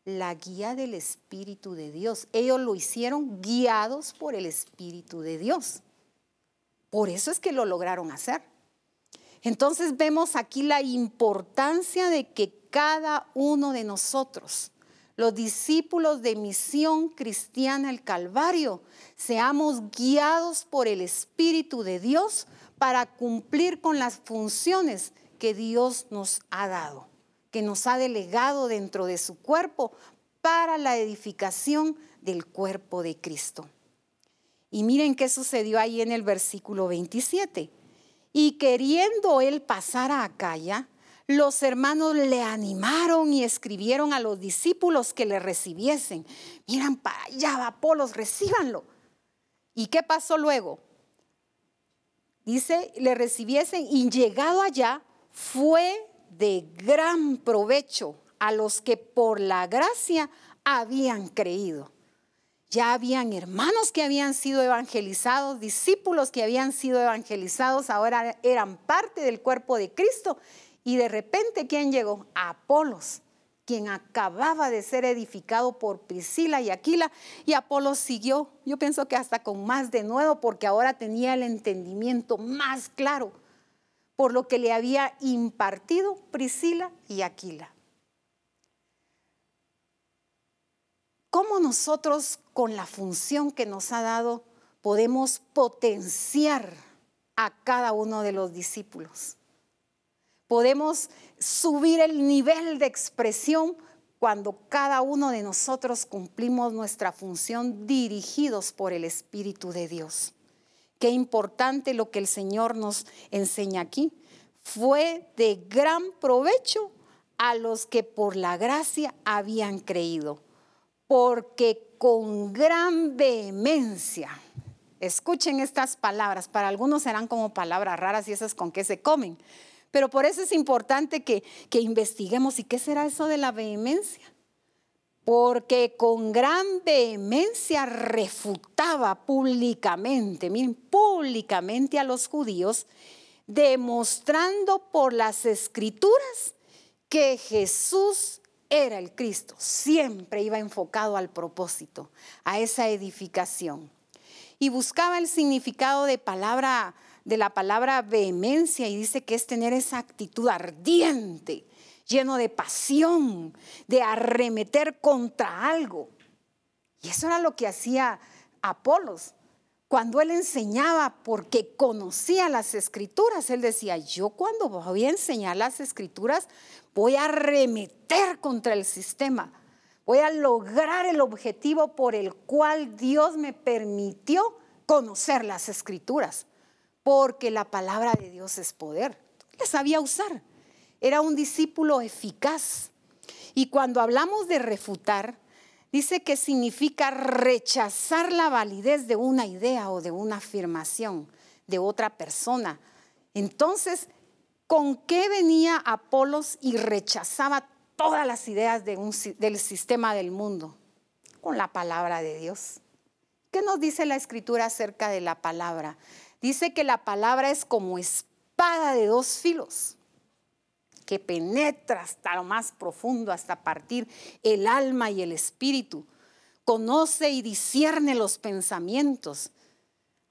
La guía del Espíritu de Dios. Ellos lo hicieron guiados por el Espíritu de Dios. Por eso es que lo lograron hacer. Entonces vemos aquí la importancia de que cada uno de nosotros los discípulos de misión cristiana el Calvario, seamos guiados por el Espíritu de Dios para cumplir con las funciones que Dios nos ha dado, que nos ha delegado dentro de su cuerpo para la edificación del cuerpo de Cristo. Y miren qué sucedió ahí en el versículo 27. Y queriendo él pasar a Acaya, los hermanos le animaron y escribieron a los discípulos que le recibiesen. Miran para allá, Apolos, recíbanlo. ¿Y qué pasó luego? Dice, le recibiesen y llegado allá fue de gran provecho a los que por la gracia habían creído. Ya habían hermanos que habían sido evangelizados, discípulos que habían sido evangelizados, ahora eran parte del cuerpo de Cristo y de repente, ¿quién llegó? Apolos, quien acababa de ser edificado por Priscila y Aquila. Y Apolos siguió, yo pienso que hasta con más de nuevo, porque ahora tenía el entendimiento más claro por lo que le había impartido Priscila y Aquila. ¿Cómo nosotros, con la función que nos ha dado, podemos potenciar a cada uno de los discípulos? Podemos subir el nivel de expresión cuando cada uno de nosotros cumplimos nuestra función dirigidos por el Espíritu de Dios. Qué importante lo que el Señor nos enseña aquí. Fue de gran provecho a los que por la gracia habían creído, porque con gran vehemencia, escuchen estas palabras, para algunos serán como palabras raras y esas con qué se comen, pero por eso es importante que, investiguemos. ¿Y qué será eso de la vehemencia? Porque con gran vehemencia refutaba públicamente, miren, públicamente a los judíos, demostrando por las escrituras que Jesús era el Cristo. Siempre iba enfocado al propósito, a esa edificación. y buscaba el significado de palabra de la palabra vehemencia y dice que es tener esa actitud ardiente, lleno de pasión, de arremeter contra algo. Y eso era lo que hacía Apolos. Cuando él enseñaba, porque conocía las escrituras, él decía, yo cuando voy a enseñar las escrituras, voy a arremeter contra el sistema, voy a lograr el objetivo por el cual Dios me permitió conocer las escrituras, porque la palabra de Dios es poder. Le sabía usar. Era un discípulo eficaz. Y cuando hablamos de refutar, dice que significa rechazar la validez de una idea o de una afirmación de otra persona. Entonces, ¿con qué venía Apolos y rechazaba todas las ideas del sistema del mundo? Con la palabra de Dios. ¿Qué nos dice la escritura acerca de la palabra? Dice que la palabra es como espada de dos filos, que penetra hasta lo más profundo, hasta partir el alma y el espíritu. Conoce y discierne los pensamientos.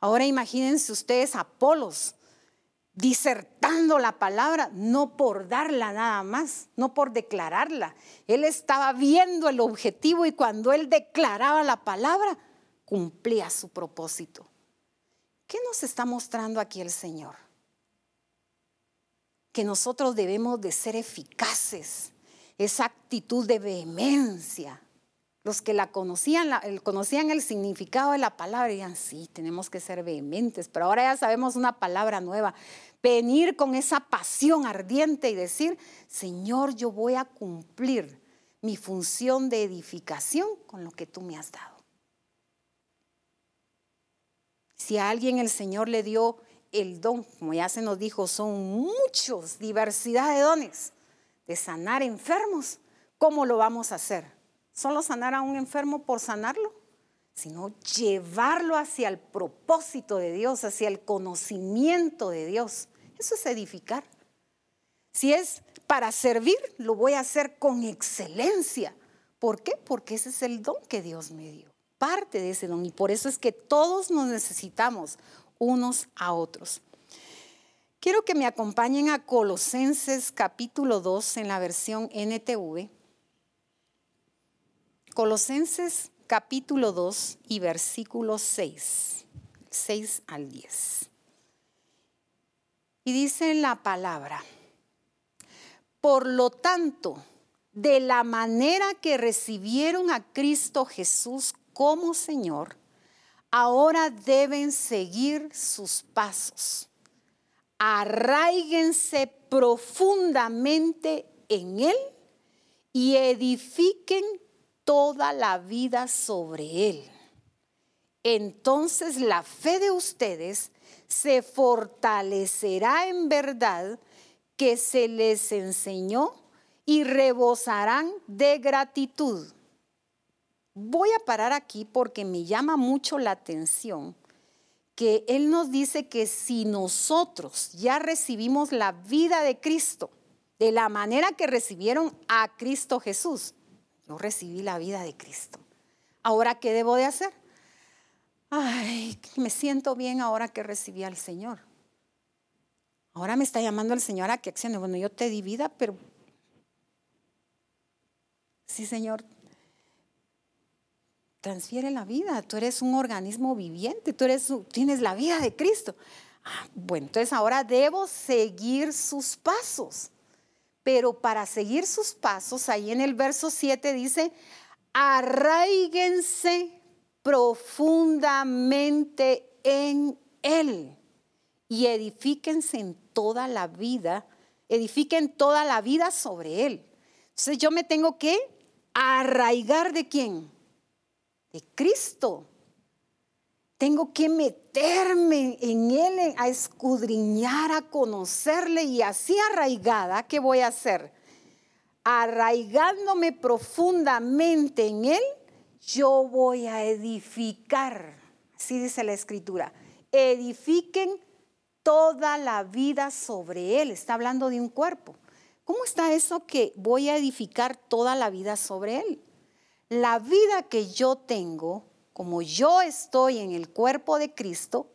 Ahora imagínense ustedes Apolos disertando la palabra, no por darla nada más, no por declararla. Él estaba viendo el objetivo y cuando él declaraba la palabra, cumplía su propósito. ¿Qué nos está mostrando aquí el Señor? Que nosotros debemos de ser eficaces, esa actitud de vehemencia. Los que la conocían, conocían el significado de la palabra, dirían, sí, tenemos que ser vehementes, pero ahora ya sabemos una palabra nueva. Venir con esa pasión ardiente y decir, Señor, yo voy a cumplir mi función de edificación con lo que tú me has dado. Si a alguien el Señor le dio el don, como ya se nos dijo, son muchos, diversidad de dones, de sanar enfermos, ¿cómo lo vamos a hacer? ¿Solo sanar a un enfermo por sanarlo? Sino llevarlo hacia el propósito de Dios, hacia el conocimiento de Dios. Eso es edificar. Si es para servir, lo voy a hacer con excelencia. ¿Por qué? Porque ese es el don que Dios me dio parte de ese don y por eso es que todos nos necesitamos unos a otros. Quiero que me acompañen a Colosenses capítulo 2 en la versión NTV. Colosenses capítulo 2 y versículo 6, 6 al 10. Y dice la palabra, por lo tanto, de la manera que recibieron a Cristo Jesús como Señor, ahora deben seguir sus pasos. Arraíguense profundamente en Él y edifiquen toda la vida sobre Él. Entonces la fe de ustedes se fortalecerá en verdad que se les enseñó y rebosarán de gratitud. Voy a parar aquí porque me llama mucho la atención que Él nos dice que si nosotros ya recibimos la vida de Cristo, de la manera que recibieron a Cristo Jesús, yo recibí la vida de Cristo. Ahora, ¿qué debo de hacer? Ay, me siento bien ahora que recibí al Señor. Ahora me está llamando el Señor a que accione. Bueno, yo te di vida, pero sí, Señor, transfiere la vida. Tú eres un organismo viviente, tú eres, tienes la vida de Cristo. Ah, bueno, entonces ahora debo seguir sus pasos. Pero para seguir sus pasos, ahí en el verso 7 dice, arraíguense profundamente en Él y edifíquense en toda la vida, edifiquen toda la vida sobre Él. Entonces yo me tengo que arraigar de quién? De Cristo. Tengo que meterme en Él, a escudriñar, a conocerle y así arraigada, ¿qué voy a hacer? Arraigándome profundamente en Él, yo voy a edificar. Así dice la escritura. Edifiquen toda la vida sobre Él. Está hablando de un cuerpo. ¿Cómo está eso que voy a edificar toda la vida sobre Él? La vida que yo tengo como yo estoy en el cuerpo de Cristo,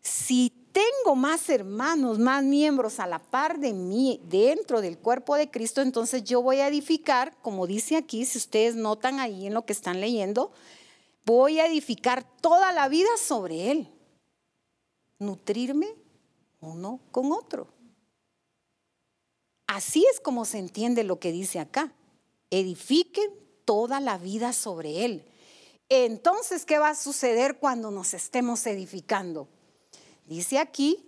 si tengo más hermanos, más miembros a la par de mí dentro del cuerpo de Cristo, entonces yo voy a edificar, como dice aquí, si ustedes notan ahí en lo que están leyendo, voy a edificar toda la vida sobre Él. Nutrirme uno con otro. Así es como se entiende lo que dice acá. Edifiquen toda la vida sobre Él. Entonces, ¿qué va a suceder cuando nos estemos edificando? Dice aquí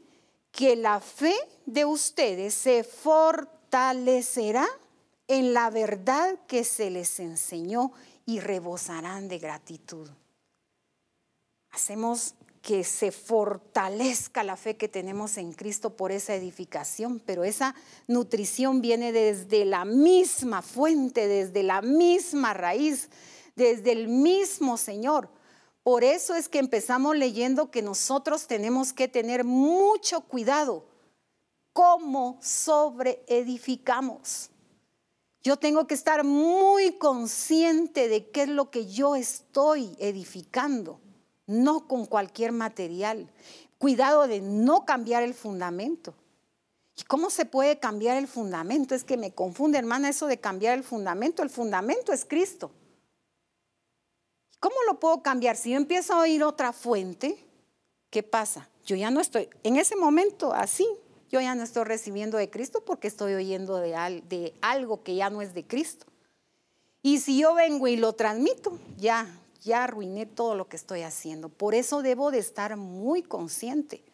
que la fe de ustedes se fortalecerá en la verdad que se les enseñó y rebosarán de gratitud. Hacemos que se fortalezca la fe que tenemos en Cristo por esa edificación, pero esa nutrición viene desde la misma fuente, desde la misma raíz, desde el mismo Señor. Por eso es que empezamos leyendo que nosotros tenemos que tener mucho cuidado cómo sobreedificamos. Yo tengo que estar muy consciente de qué es lo que yo estoy edificando, no con cualquier material. Cuidado de no cambiar el fundamento. ¿Y cómo se puede cambiar el fundamento? Es que me confunde, hermana, eso de cambiar el fundamento. El fundamento es Cristo. ¿Cómo lo puedo cambiar? Si yo empiezo a oír otra fuente, ¿qué pasa? Yo ya no estoy, en ese momento así, yo ya no estoy recibiendo de Cristo porque estoy oyendo de, de algo que ya no es de Cristo. Y si yo vengo y lo transmito, ya, ya arruiné todo lo que estoy haciendo. Por eso debo de estar muy consciente,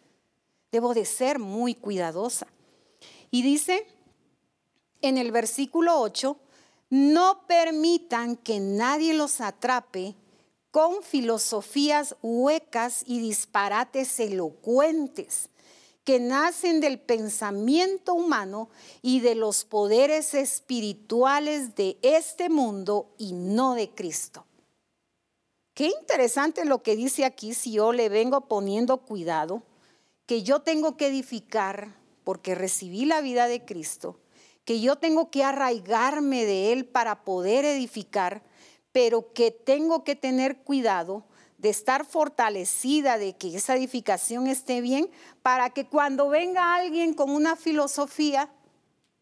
debo de ser muy cuidadosa. Y dice en el versículo 8, no permitan que nadie los atrape con filosofías huecas y disparates elocuentes que nacen del pensamiento humano y de los poderes espirituales de este mundo y no de Cristo. Qué interesante lo que dice aquí si yo le vengo poniendo cuidado, que yo tengo que edificar porque recibí la vida de Cristo, que yo tengo que arraigarme de Él para poder edificar pero que tengo que tener cuidado de estar fortalecida, de que esa edificación esté bien, para que cuando venga alguien con una filosofía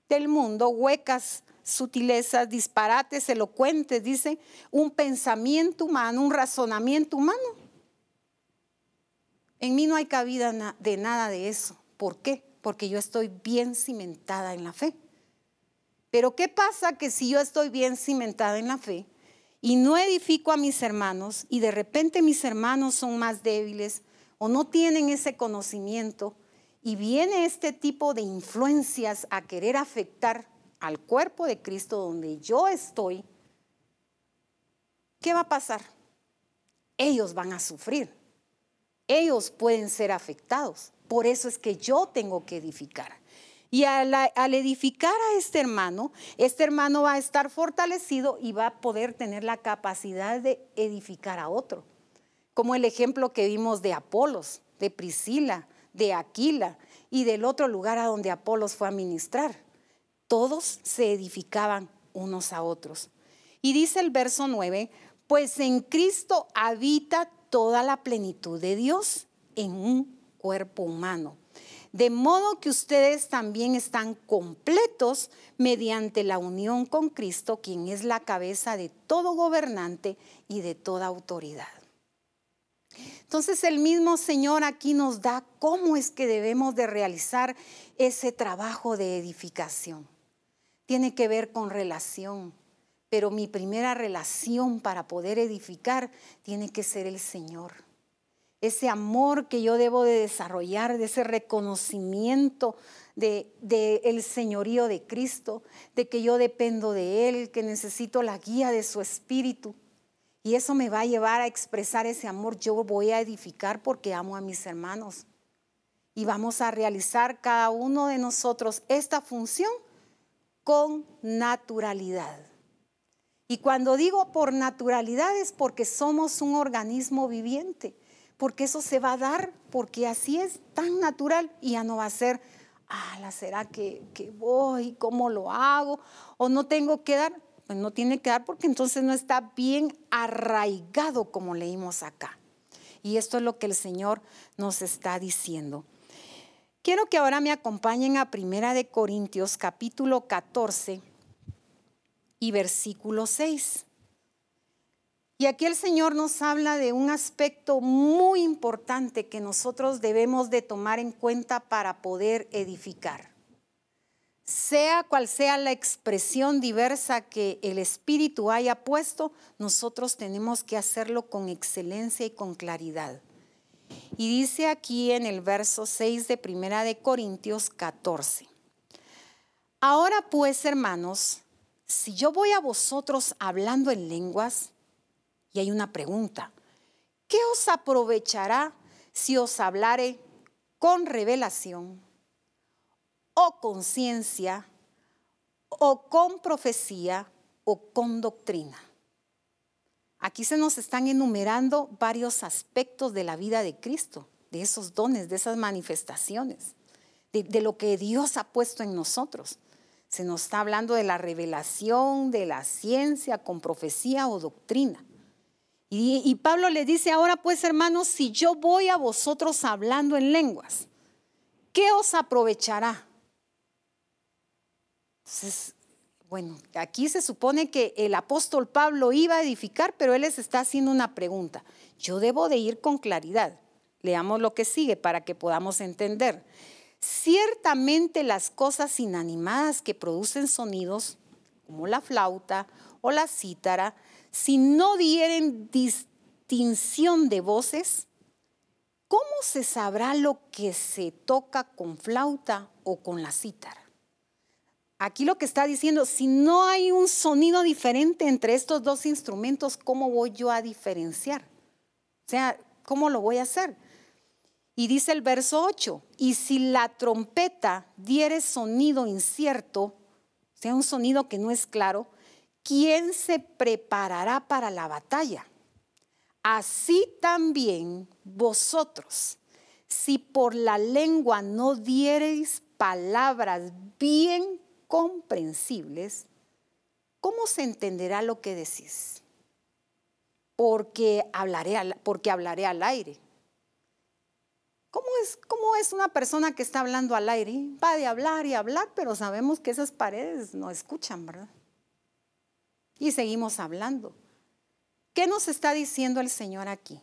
del mundo, huecas, sutilezas, disparates, elocuentes, dice, un pensamiento humano, un razonamiento humano. En mí no hay cabida de nada de eso. ¿Por qué? Porque yo estoy bien cimentada en la fe. Pero ¿qué pasa que si yo estoy bien cimentada en la fe, y no edifico a mis hermanos y de repente mis hermanos son más débiles o no tienen ese conocimiento y viene este tipo de influencias a querer afectar al cuerpo de Cristo donde yo estoy, ¿qué va a pasar? Ellos van a sufrir. Ellos pueden ser afectados. Por eso es que yo tengo que edificar. Y al, edificar a este hermano, este hermano va a estar fortalecido y va a poder tener la capacidad de edificar a otro. Como el ejemplo que vimos de Apolos, de Priscila, de Aquila y del otro lugar a donde Apolos fue a ministrar. Todos se edificaban unos a otros. Y dice el verso 9, pues en Cristo habita toda la plenitud de Dios en un cuerpo humano de modo que ustedes también están completos mediante la unión con Cristo, quien es la cabeza de todo gobernante y de toda autoridad. Entonces el mismo Señor aquí nos da cómo es que debemos de realizar ese trabajo de edificación. Tiene que ver con relación, pero mi primera relación para poder edificar tiene que ser el Señor ese amor que yo debo de desarrollar, de ese reconocimiento del de, el señorío de Cristo, de que yo dependo de Él, que necesito la guía de su Espíritu. Y eso me va a llevar a expresar ese amor. Yo voy a edificar porque amo a mis hermanos. Y vamos a realizar cada uno de nosotros esta función con naturalidad. Y cuando digo por naturalidad es porque somos un organismo viviente porque eso se va a dar, porque así es tan natural y ya no va a ser, ah, ¿será que, que voy? ¿Cómo lo hago? ¿O no tengo que dar? pues no tiene que dar porque entonces no está bien arraigado como leímos acá. Y esto es lo que el Señor nos está diciendo. Quiero que ahora me acompañen a Primera de Corintios capítulo 14 y versículo 6. Y aquí el Señor nos habla de un aspecto muy importante que nosotros debemos de tomar en cuenta para poder edificar. Sea cual sea la expresión diversa que el Espíritu haya puesto, nosotros tenemos que hacerlo con excelencia y con claridad. Y dice aquí en el verso 6 de Primera de Corintios 14. Ahora pues, hermanos, si yo voy a vosotros hablando en lenguas, y hay una pregunta, ¿qué os aprovechará si os hablare con revelación o con ciencia o con profecía o con doctrina? Aquí se nos están enumerando varios aspectos de la vida de Cristo, de esos dones, de esas manifestaciones, de, lo que Dios ha puesto en nosotros. Se nos está hablando de la revelación, de la ciencia con profecía o doctrina. Y, y, Pablo le dice, ahora pues hermanos, si yo voy a vosotros hablando en lenguas, ¿qué os aprovechará? Entonces, bueno, aquí se supone que el apóstol Pablo iba a edificar, pero él les está haciendo una pregunta. Yo debo de ir con claridad. Leamos lo que sigue para que podamos entender. Ciertamente las cosas inanimadas que producen sonidos, como la flauta o la cítara, si no dieren distinción de voces, ¿cómo se sabrá lo que se toca con flauta o con la cítara? Aquí lo que está diciendo, si no hay un sonido diferente entre estos dos instrumentos, ¿cómo voy yo a diferenciar? O sea, ¿cómo lo voy a hacer? Y dice el verso 8, y si la trompeta diere sonido incierto, o sea, un sonido que no es claro, ¿quién se preparará para la batalla? Así también vosotros, si por la lengua no diereis palabras bien comprensibles, ¿cómo se entenderá lo que decís? Porque hablaré al, porque hablaré al aire. ¿Cómo es, ¿Cómo es una persona que está hablando al aire? Va de hablar y hablar, pero sabemos que esas paredes no escuchan, ¿verdad? Y seguimos hablando. ¿Qué nos está diciendo el Señor aquí?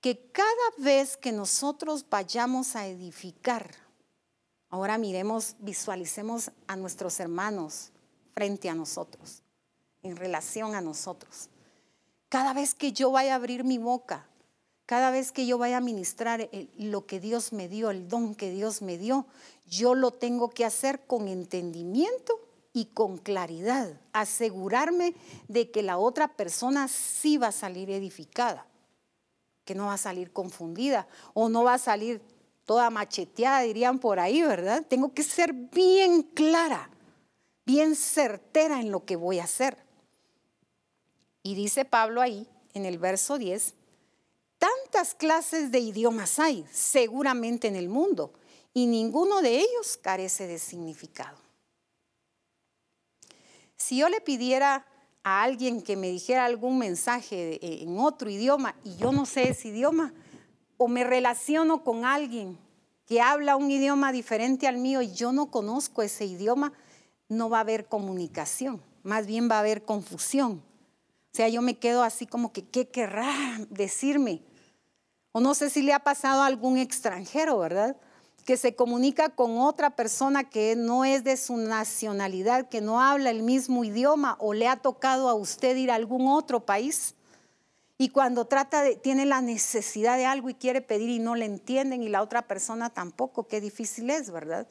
Que cada vez que nosotros vayamos a edificar, Ahora miremos, visualicemos a nuestros hermanos frente a nosotros, en relación a nosotros. Cada vez que yo vaya a abrir mi boca, cada vez que yo vaya a ministrar lo que Dios me dio, el don que Dios me dio, yo lo tengo que hacer con entendimiento y con claridad, asegurarme de que la otra persona sí va a salir edificada, que no va a salir confundida o no va a salir toda macheteada, dirían por ahí, ¿verdad? Tengo que ser bien clara, bien certera en lo que voy a hacer. Y dice Pablo ahí, en el verso 10, tantas clases de idiomas hay seguramente en el mundo y ninguno de ellos carece de significado. Si yo le pidiera a alguien que me dijera algún mensaje en otro idioma y yo no sé ese idioma, o me relaciono con alguien que habla un idioma diferente al mío y yo no conozco ese idioma, no va a haber comunicación, más bien va a haber confusión. O sea, yo me quedo así como que, ¿qué querrá decirme? O no sé si le ha pasado a algún extranjero, ¿verdad? Que se comunica con otra persona que no es de su nacionalidad, que no habla el mismo idioma o le ha tocado a usted ir a algún otro país y cuando trata de, tiene la necesidad de algo y quiere pedir y no le entienden y la otra persona tampoco, qué difícil es, ¿verdad?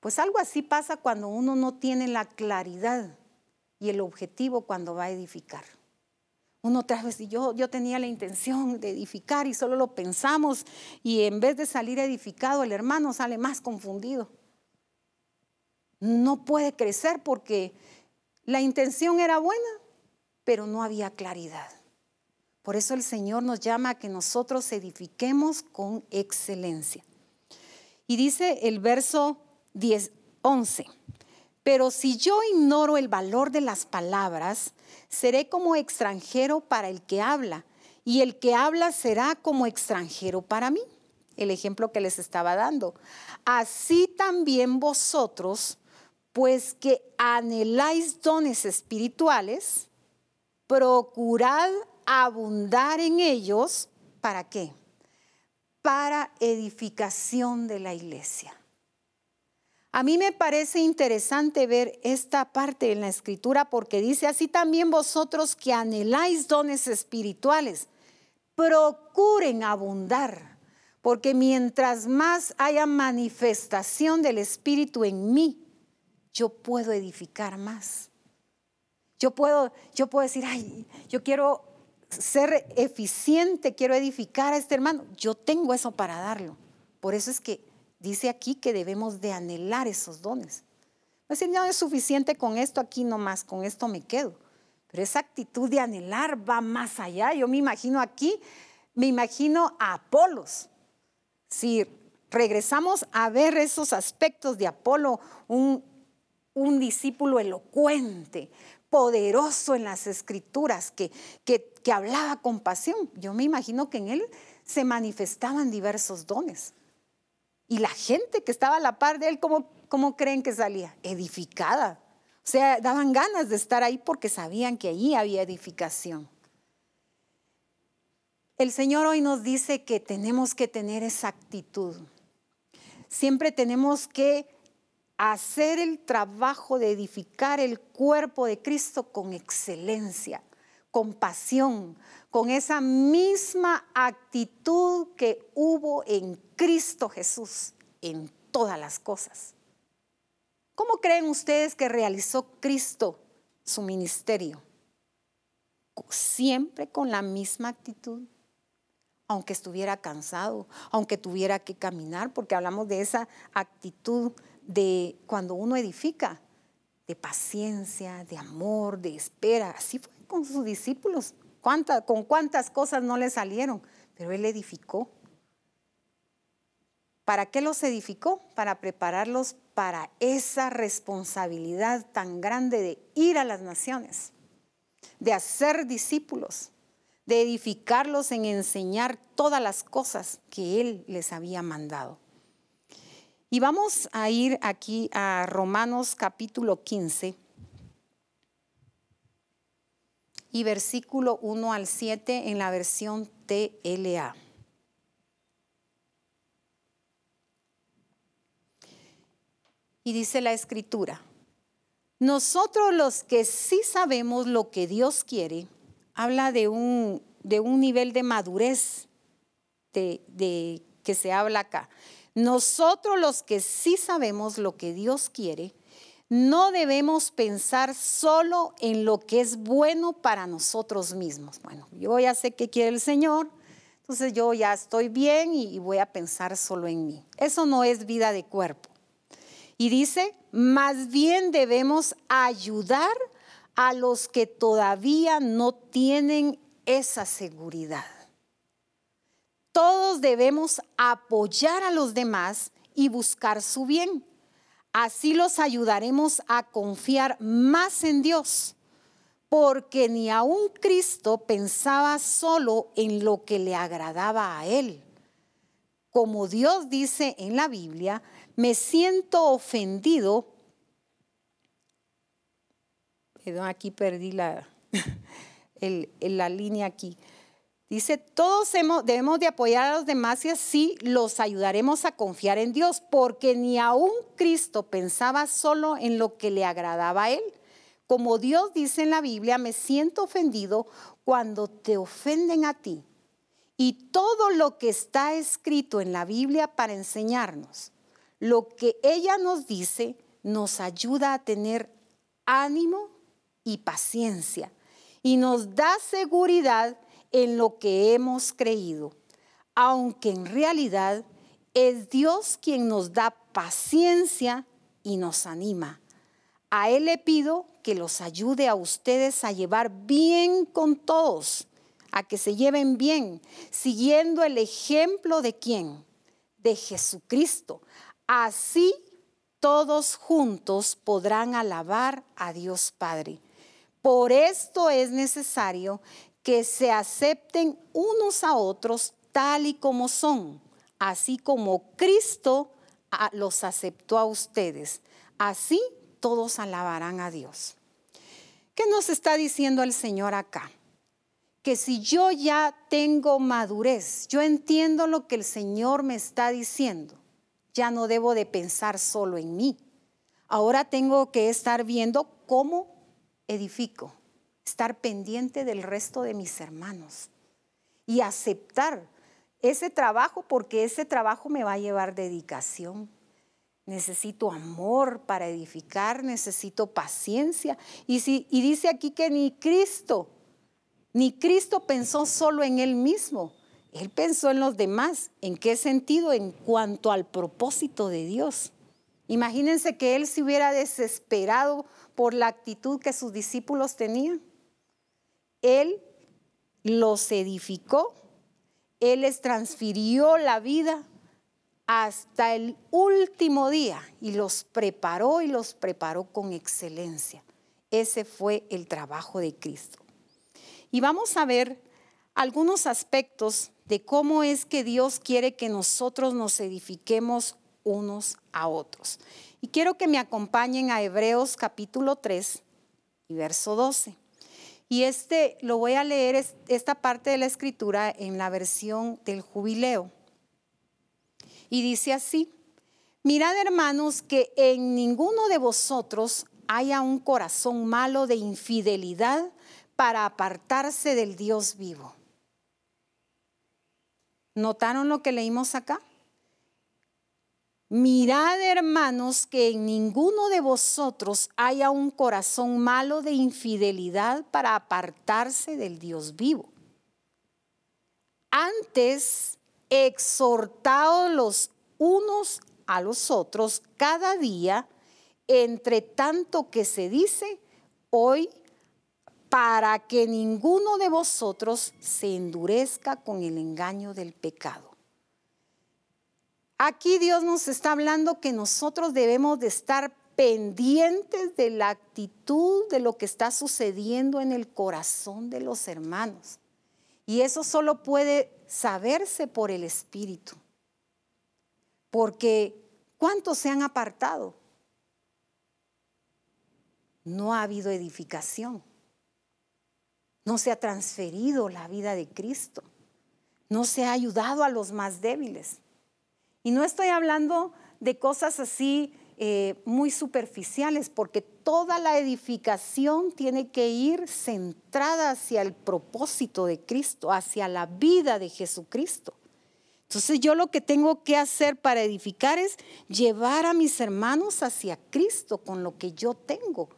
Pues algo así pasa cuando uno no tiene la claridad y el objetivo cuando va a edificar. Uno otra vez, yo, yo tenía la intención de edificar y solo lo pensamos y en vez de salir edificado, el hermano sale más confundido. No puede crecer porque la intención era buena, pero no había claridad. Por eso el Señor nos llama a que nosotros edifiquemos con excelencia. Y dice el verso 10, 11, Pero si yo ignoro el valor de las palabras, seré como extranjero para el que habla, y el que habla será como extranjero para mí. El ejemplo que les estaba dando. Así también vosotros, pues que anheláis dones espirituales, procurad abundar en ellos. ¿Para qué? Para edificación de la iglesia. A mí me parece interesante ver esta parte en la escritura porque dice así también vosotros que anheláis dones espirituales, procuren abundar, porque mientras más haya manifestación del Espíritu en mí, yo puedo edificar más. Yo puedo, yo puedo decir, ay, yo quiero ser eficiente, quiero edificar a este hermano. Yo tengo eso para darlo. Por eso es que dice aquí que debemos de anhelar esos dones. No decir, no es suficiente con esto aquí nomás, con esto me quedo. Pero esa actitud de anhelar va más allá. Yo me imagino aquí, me imagino a Apolos. Si regresamos a ver esos aspectos de Apolo, un, un discípulo elocuente, poderoso en las escrituras, que, que, que hablaba con pasión, yo me imagino que en él se manifestaban diversos dones. Y la gente que estaba a la par de él, ¿cómo, creen que salía? Edificada. O sea, daban ganas de estar ahí porque sabían que allí había edificación. El Señor hoy nos dice que tenemos que tener esa actitud. Siempre tenemos que hacer el trabajo de edificar el cuerpo de Cristo con excelencia, con pasión, con esa misma actitud que hubo en Cristo Jesús en todas las cosas. ¿Cómo creen ustedes que realizó Cristo su ministerio? Siempre con la misma actitud, aunque estuviera cansado, aunque tuviera que caminar, porque hablamos de esa actitud de cuando uno edifica, de paciencia, de amor, de espera. Así fue con sus discípulos con cuántas cosas no le salieron, pero él edificó. ¿Para qué los edificó? Para prepararlos para esa responsabilidad tan grande de ir a las naciones, de hacer discípulos, de edificarlos en enseñar todas las cosas que Él les había mandado. Y vamos a ir aquí a Romanos capítulo 15 y versículo 1 al 7 en la versión TLA. Y dice la escritura, nosotros los que sí sabemos lo que Dios quiere, habla de un, de un nivel de madurez de, de, que se habla acá. Nosotros los que sí sabemos lo que Dios quiere, no debemos pensar solo en lo que es bueno para nosotros mismos. Bueno, yo ya sé qué quiere el Señor, entonces yo ya estoy bien y voy a pensar solo en mí. Eso no es vida de cuerpo. Y dice, más bien debemos ayudar a los que todavía no tienen esa seguridad. Todos debemos apoyar a los demás y buscar su bien. Así los ayudaremos a confiar más en Dios, porque ni aun Cristo pensaba solo en lo que le agradaba a Él. Como Dios dice en la Biblia, me siento ofendido. Perdón, aquí perdí la, la línea aquí. Dice, todos debemos de apoyar a los demás y así los ayudaremos a confiar en Dios, porque ni aún Cristo pensaba solo en lo que le agradaba a él. Como Dios dice en la Biblia, me siento ofendido cuando te ofenden a ti. Y todo lo que está escrito en la Biblia para enseñarnos, lo que ella nos dice, nos ayuda a tener ánimo y paciencia y nos da seguridad en lo que hemos creído, aunque en realidad es Dios quien nos da paciencia y nos anima. A Él le pido que los ayude a ustedes a llevar bien con todos, a que se lleven bien, siguiendo el ejemplo de quién? De Jesucristo. Así todos juntos podrán alabar a Dios Padre. Por esto es necesario que se acepten unos a otros tal y como son, así como Cristo los aceptó a ustedes. Así todos alabarán a Dios. ¿Qué nos está diciendo el Señor acá? Que si yo ya tengo madurez, yo entiendo lo que el Señor me está diciendo, ya no debo de pensar solo en mí. Ahora tengo que estar viendo cómo edifico, estar pendiente del resto de mis hermanos y aceptar ese trabajo porque ese trabajo me va a llevar dedicación. Necesito amor para edificar, necesito paciencia. Y, si, y dice aquí que ni Cristo, ni Cristo pensó solo en él mismo, él pensó en los demás. ¿En qué sentido? En cuanto al propósito de Dios. Imagínense que él se hubiera desesperado por la actitud que sus discípulos tenían. Él los edificó, Él les transfirió la vida hasta el último día y los preparó y los preparó con excelencia. Ese fue el trabajo de Cristo. Y vamos a ver algunos aspectos de cómo es que Dios quiere que nosotros nos edifiquemos unos a otros. Y quiero que me acompañen a Hebreos capítulo 3 y verso 12. Y este lo voy a leer esta parte de la escritura en la versión del jubileo. Y dice así, mirad hermanos que en ninguno de vosotros haya un corazón malo de infidelidad para apartarse del Dios vivo. ¿Notaron lo que leímos acá? Mirad, hermanos, que en ninguno de vosotros haya un corazón malo de infidelidad para apartarse del Dios vivo. Antes, exhortados los unos a los otros cada día, entre tanto que se dice hoy, para que ninguno de vosotros se endurezca con el engaño del pecado. Aquí Dios nos está hablando que nosotros debemos de estar pendientes de la actitud de lo que está sucediendo en el corazón de los hermanos. Y eso solo puede saberse por el Espíritu. Porque ¿cuántos se han apartado? No ha habido edificación. No se ha transferido la vida de Cristo. No se ha ayudado a los más débiles. Y no estoy hablando de cosas así eh, muy superficiales, porque toda la edificación tiene que ir centrada hacia el propósito de Cristo, hacia la vida de Jesucristo. Entonces yo lo que tengo que hacer para edificar es llevar a mis hermanos hacia Cristo con lo que yo tengo.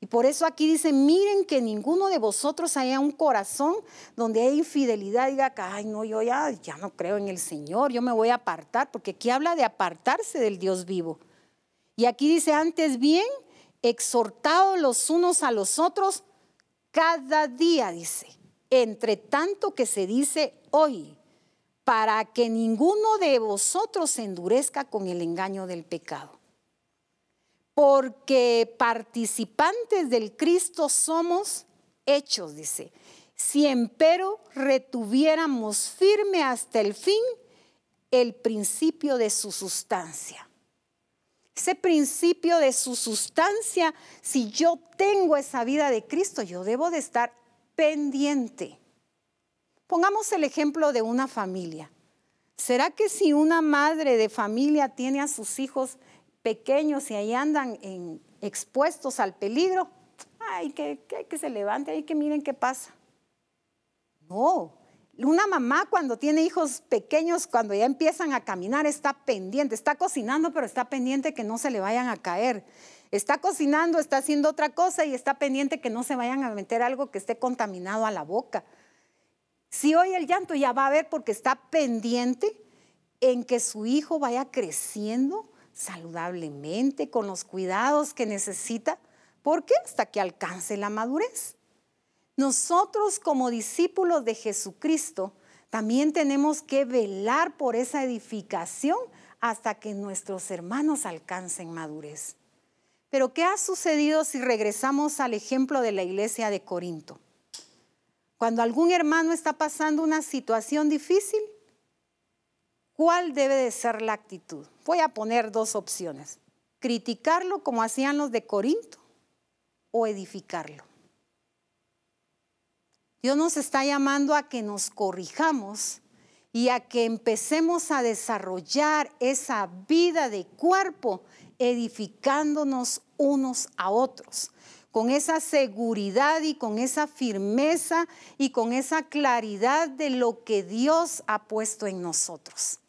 Y por eso aquí dice, miren que ninguno de vosotros haya un corazón donde hay infidelidad, diga ay, no, yo ya, ya no creo en el Señor, yo me voy a apartar, porque aquí habla de apartarse del Dios vivo. Y aquí dice, antes bien, exhortados los unos a los otros cada día, dice, entre tanto que se dice hoy, para que ninguno de vosotros se endurezca con el engaño del pecado. Porque participantes del Cristo somos hechos, dice. Si empero retuviéramos firme hasta el fin el principio de su sustancia. Ese principio de su sustancia, si yo tengo esa vida de Cristo, yo debo de estar pendiente Pongamos el ejemplo de una familia. ¿Será que si una madre de familia tiene a sus hijos pequeños y ahí andan expuestos al peligro, ay, que, que se levante, ay, que miren qué pasa? No, una mamá cuando tiene hijos pequeños, cuando ya empiezan a caminar, está pendiente, está cocinando, pero está pendiente que no se le vayan a caer. Está cocinando, está haciendo otra cosa y está pendiente que no se vayan a meter algo que esté contaminado a la boca. Si hoy el llanto ya va a ver porque está pendiente en que su hijo vaya creciendo saludablemente, con los cuidados que necesita, porque hasta que alcance la madurez. Nosotros como discípulos de Jesucristo también tenemos que velar por esa edificación hasta que nuestros hermanos alcancen madurez. Pero ¿qué ha sucedido si regresamos al ejemplo de la iglesia de Corinto? Cuando algún hermano está pasando una situación difícil, ¿cuál debe de ser la actitud? Voy a poner dos opciones. Criticarlo como hacían los de Corinto o edificarlo. Dios nos está llamando a que nos corrijamos y a que empecemos a desarrollar esa vida de cuerpo edificándonos unos a otros, con esa seguridad y con esa firmeza y con esa claridad de lo que Dios ha puesto en nosotros.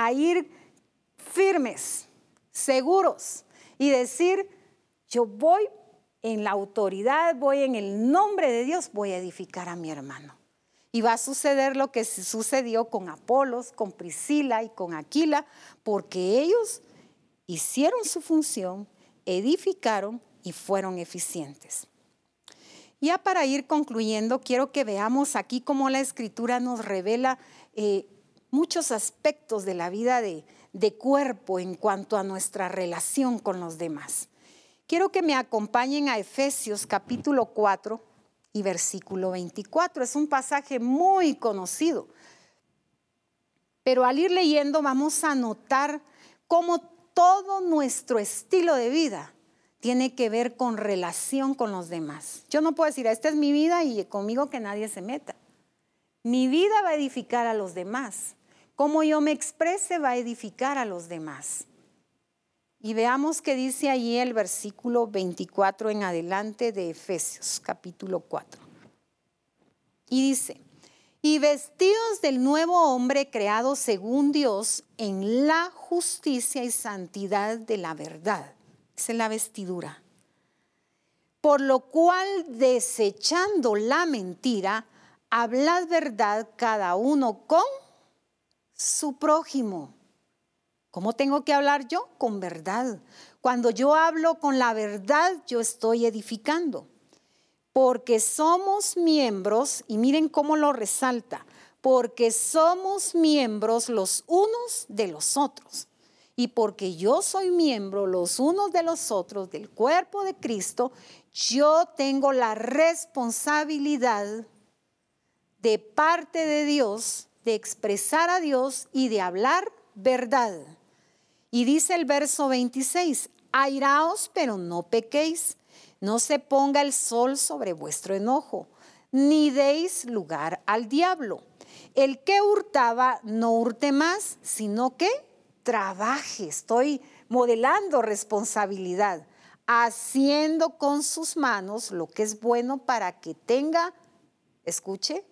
A ir firmes, seguros y decir, yo voy en la autoridad, voy en el nombre de Dios, voy a edificar a mi hermano. Y va a suceder lo que sucedió con Apolos, con Priscila y con Aquila, porque ellos hicieron su función, edificaron y fueron eficientes. Ya para ir concluyendo, quiero que veamos aquí cómo la escritura nos revela eh, muchos aspectos de la vida de, de cuerpo en cuanto a nuestra relación con los demás. Quiero que me acompañen a Efesios capítulo 4 y versículo 24. Es un pasaje muy conocido. Pero al ir leyendo vamos a notar cómo todo nuestro estilo de vida tiene que ver con relación con los demás. Yo no puedo decir, esta es mi vida y conmigo que nadie se meta. Mi vida va a edificar a los demás. Cómo yo me exprese va a edificar a los demás. Y veamos qué dice allí el versículo 24 en adelante de Efesios capítulo 4. Y dice, y vestidos del nuevo hombre creado según Dios en la justicia y santidad de la verdad. Esa es la vestidura. Por lo cual, desechando la mentira, hablad verdad cada uno con su prójimo ¿Cómo tengo que hablar yo? Con verdad. Cuando yo hablo con la verdad, yo estoy edificando. Porque somos miembros, y miren cómo lo resalta, porque somos miembros los unos de los otros. Y porque yo soy miembro los unos de los otros del cuerpo de Cristo, yo tengo la responsabilidad de parte de Dios de expresar a Dios y de hablar verdad. Y dice el verso 26, airaos, pero no pequéis, no se ponga el sol sobre vuestro enojo, ni deis lugar al diablo. El que hurtaba no hurte más, sino que trabaje. Estoy modelando responsabilidad, haciendo con sus manos lo que es bueno para que tenga, escuche,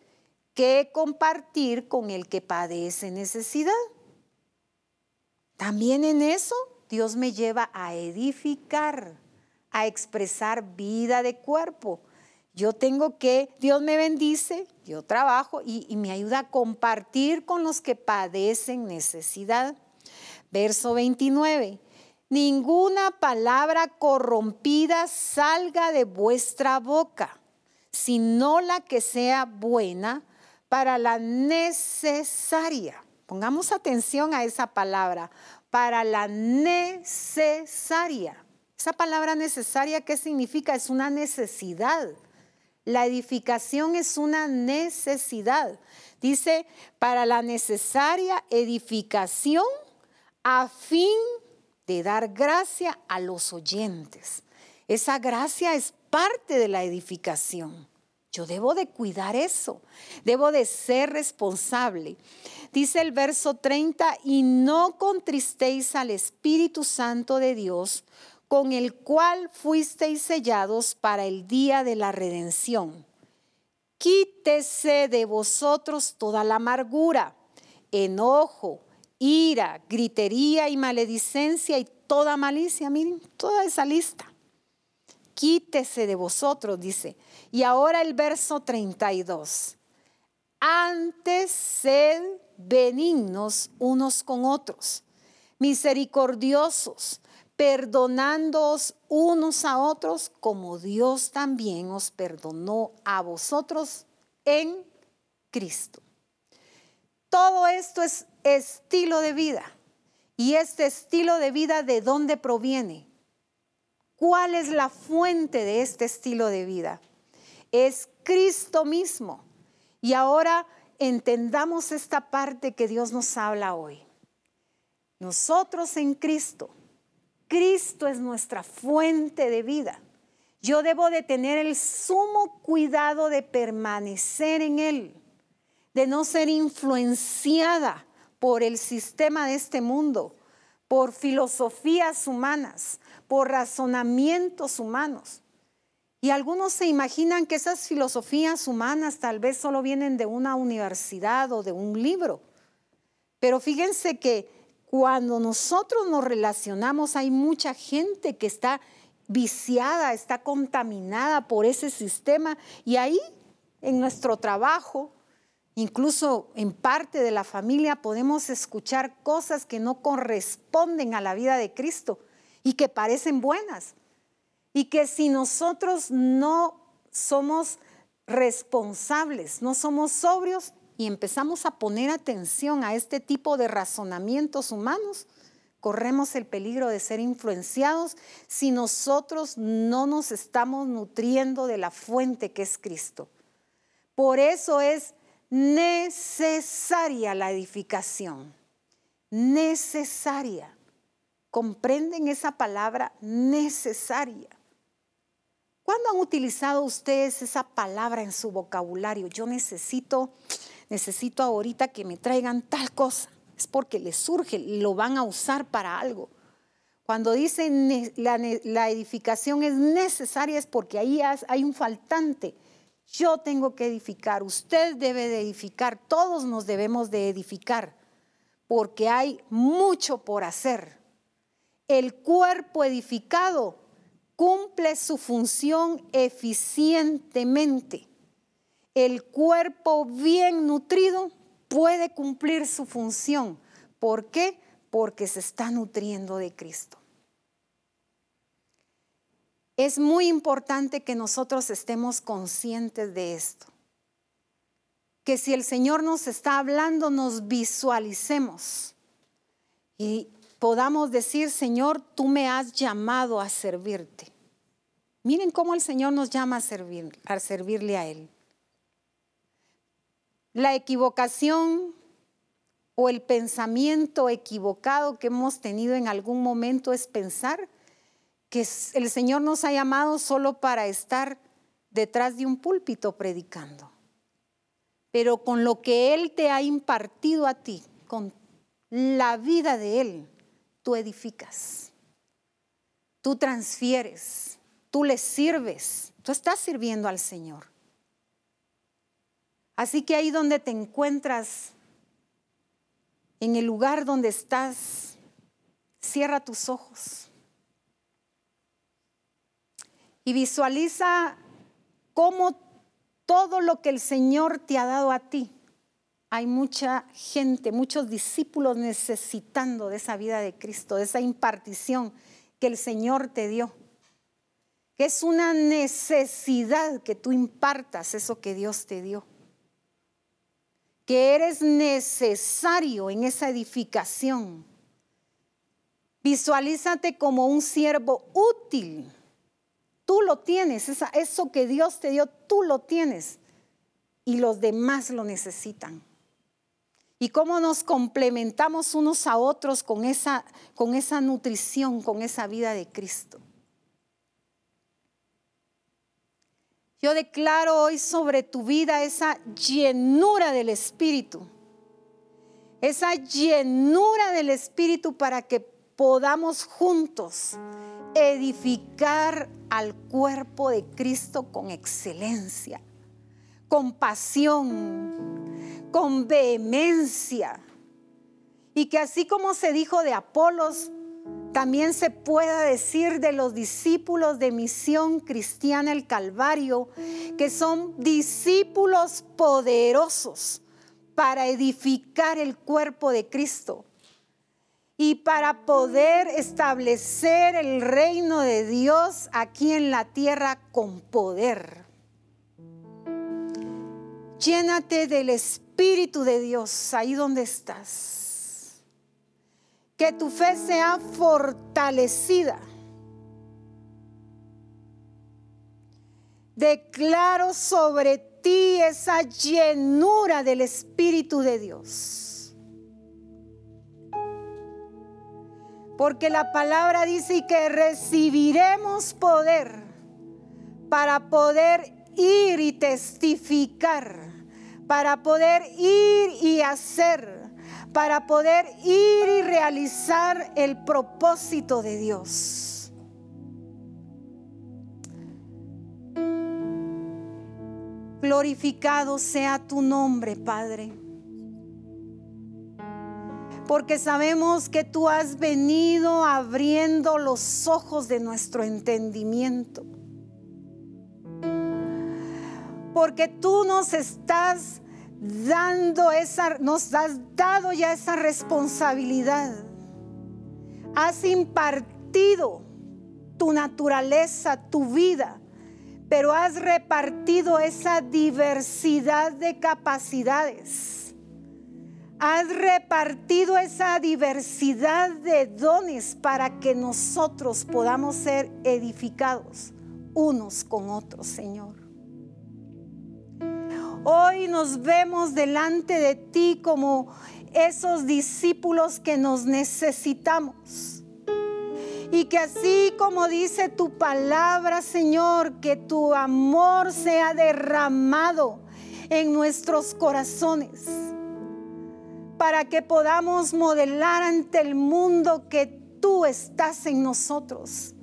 que compartir con el que padece necesidad. También en eso Dios me lleva a edificar, a expresar vida de cuerpo. Yo tengo que, Dios me bendice, yo trabajo y, me ayuda a compartir con los que padecen necesidad. Verso 29. Ninguna palabra corrompida salga de vuestra boca, sino la que sea buena para la necesaria Pongamos atención a esa palabra, para la necesaria. Esa palabra necesaria, ¿qué significa? Es una necesidad. La edificación es una necesidad. Dice, para la necesaria edificación a fin de dar gracia a los oyentes. Esa gracia es parte de la edificación. Yo debo de cuidar eso, debo de ser responsable. Dice el verso 30, y no contristéis al Espíritu Santo de Dios, con el cual fuisteis sellados para el día de la redención. Quítese de vosotros toda la amargura, enojo, ira, gritería y maledicencia y toda malicia. Miren, toda esa lista. Quítese de vosotros, dice y ahora el verso 32. Antes sed benignos unos con otros, misericordiosos, perdonándoos unos a otros como Dios también os perdonó a vosotros en Cristo. Todo esto es estilo de vida ¿Y este estilo de vida de dónde proviene? ¿Cuál es la fuente de este estilo de vida? Es Cristo mismo. Y ahora entendamos esta parte que Dios nos habla hoy. Nosotros en Cristo, Cristo es nuestra fuente de vida. Yo debo de tener el sumo cuidado de permanecer en Él, de no ser influenciada por el sistema de este mundo, por filosofías humanas, por razonamientos humanos. Y algunos se imaginan que esas filosofías humanas tal vez solo vienen de una universidad o de un libro. Pero fíjense que cuando nosotros nos relacionamos hay mucha gente que está viciada, está contaminada por ese sistema y ahí en nuestro trabajo, incluso en parte de la familia, podemos escuchar cosas que no corresponden a la vida de Cristo y que parecen buenas. Y que si nosotros no somos responsables, no somos sobrios y empezamos a poner atención a este tipo de razonamientos humanos, corremos el peligro de ser influenciados si nosotros no nos estamos nutriendo de la fuente que es Cristo. Por eso es necesaria la edificación, necesaria. ¿Comprenden esa palabra necesaria? ¿Cuándo han utilizado ustedes esa palabra en su vocabulario? Yo necesito, necesito ahorita que me traigan tal cosa. Es porque les surge, lo van a usar para algo. Cuando dicen la, la edificación es necesaria es porque ahí hay un faltante. Yo tengo que edificar, usted debe de edificar, todos nos debemos de edificar, porque hay mucho por hacer el cuerpo edificado cumple su función eficientemente. El cuerpo bien nutrido puede cumplir su función. ¿Por qué? Porque se está nutriendo de Cristo. Es muy importante que nosotros estemos conscientes de esto. Que si el Señor nos está hablando, nos visualicemos. Y podamos decir, Señor, tú me has llamado a servirte. Miren cómo el Señor nos llama a, servir, a servirle a Él. La equivocación o el pensamiento equivocado que hemos tenido en algún momento es pensar que el Señor nos ha llamado solo para estar detrás de un púlpito predicando. Pero con lo que Él te ha impartido a ti, con la vida de Él, tú edificas, tú transfieres, tú le sirves, tú estás sirviendo al Señor. Así que ahí donde te encuentras, en el lugar donde estás, cierra tus ojos y visualiza cómo todo lo que el Señor te ha dado a ti hay mucha gente, muchos discípulos necesitando de esa vida de Cristo, de esa impartición que el Señor te dio. Que es una necesidad que tú impartas eso que Dios te dio. Que eres necesario en esa edificación. Visualízate como un siervo útil. Tú lo tienes, eso que Dios te dio, tú lo tienes. Y los demás lo necesitan y cómo nos complementamos unos a otros con esa, con esa nutrición, con esa vida de Cristo. Yo declaro hoy sobre tu vida esa llenura del Espíritu, esa llenura del Espíritu para que podamos juntos edificar al cuerpo de Cristo con excelencia, con pasión, con vehemencia. Y que así como se dijo de Apolos, también se pueda decir de los discípulos de misión cristiana el Calvario, que son discípulos poderosos para edificar el cuerpo de Cristo y para poder establecer el reino de Dios aquí en la tierra con poder. Llénate del Espíritu de Dios ahí donde estás. que tu fe sea fortalecida. Declaro sobre ti esa llenura del Espíritu de Dios. Porque la palabra dice que recibiremos poder para poder ir y testificar, para poder ir y hacer para poder ir y realizar el propósito de Dios. Glorificado sea tu nombre, Padre. Porque sabemos que tú has venido abriendo los ojos de nuestro entendimiento. Porque tú nos estás dando esa, nos has dado ya esa responsabilidad. Has impartido tu naturaleza, tu vida, pero has repartido esa diversidad de capacidades. Has repartido esa diversidad de dones para que nosotros podamos ser edificados unos con otros, Señor. Hoy nos vemos delante de ti como esos discípulos que nos necesitamos. Y que así como dice tu palabra, Señor, que tu amor sea derramado en nuestros corazones, para que podamos modelar ante el mundo que tú estás en nosotros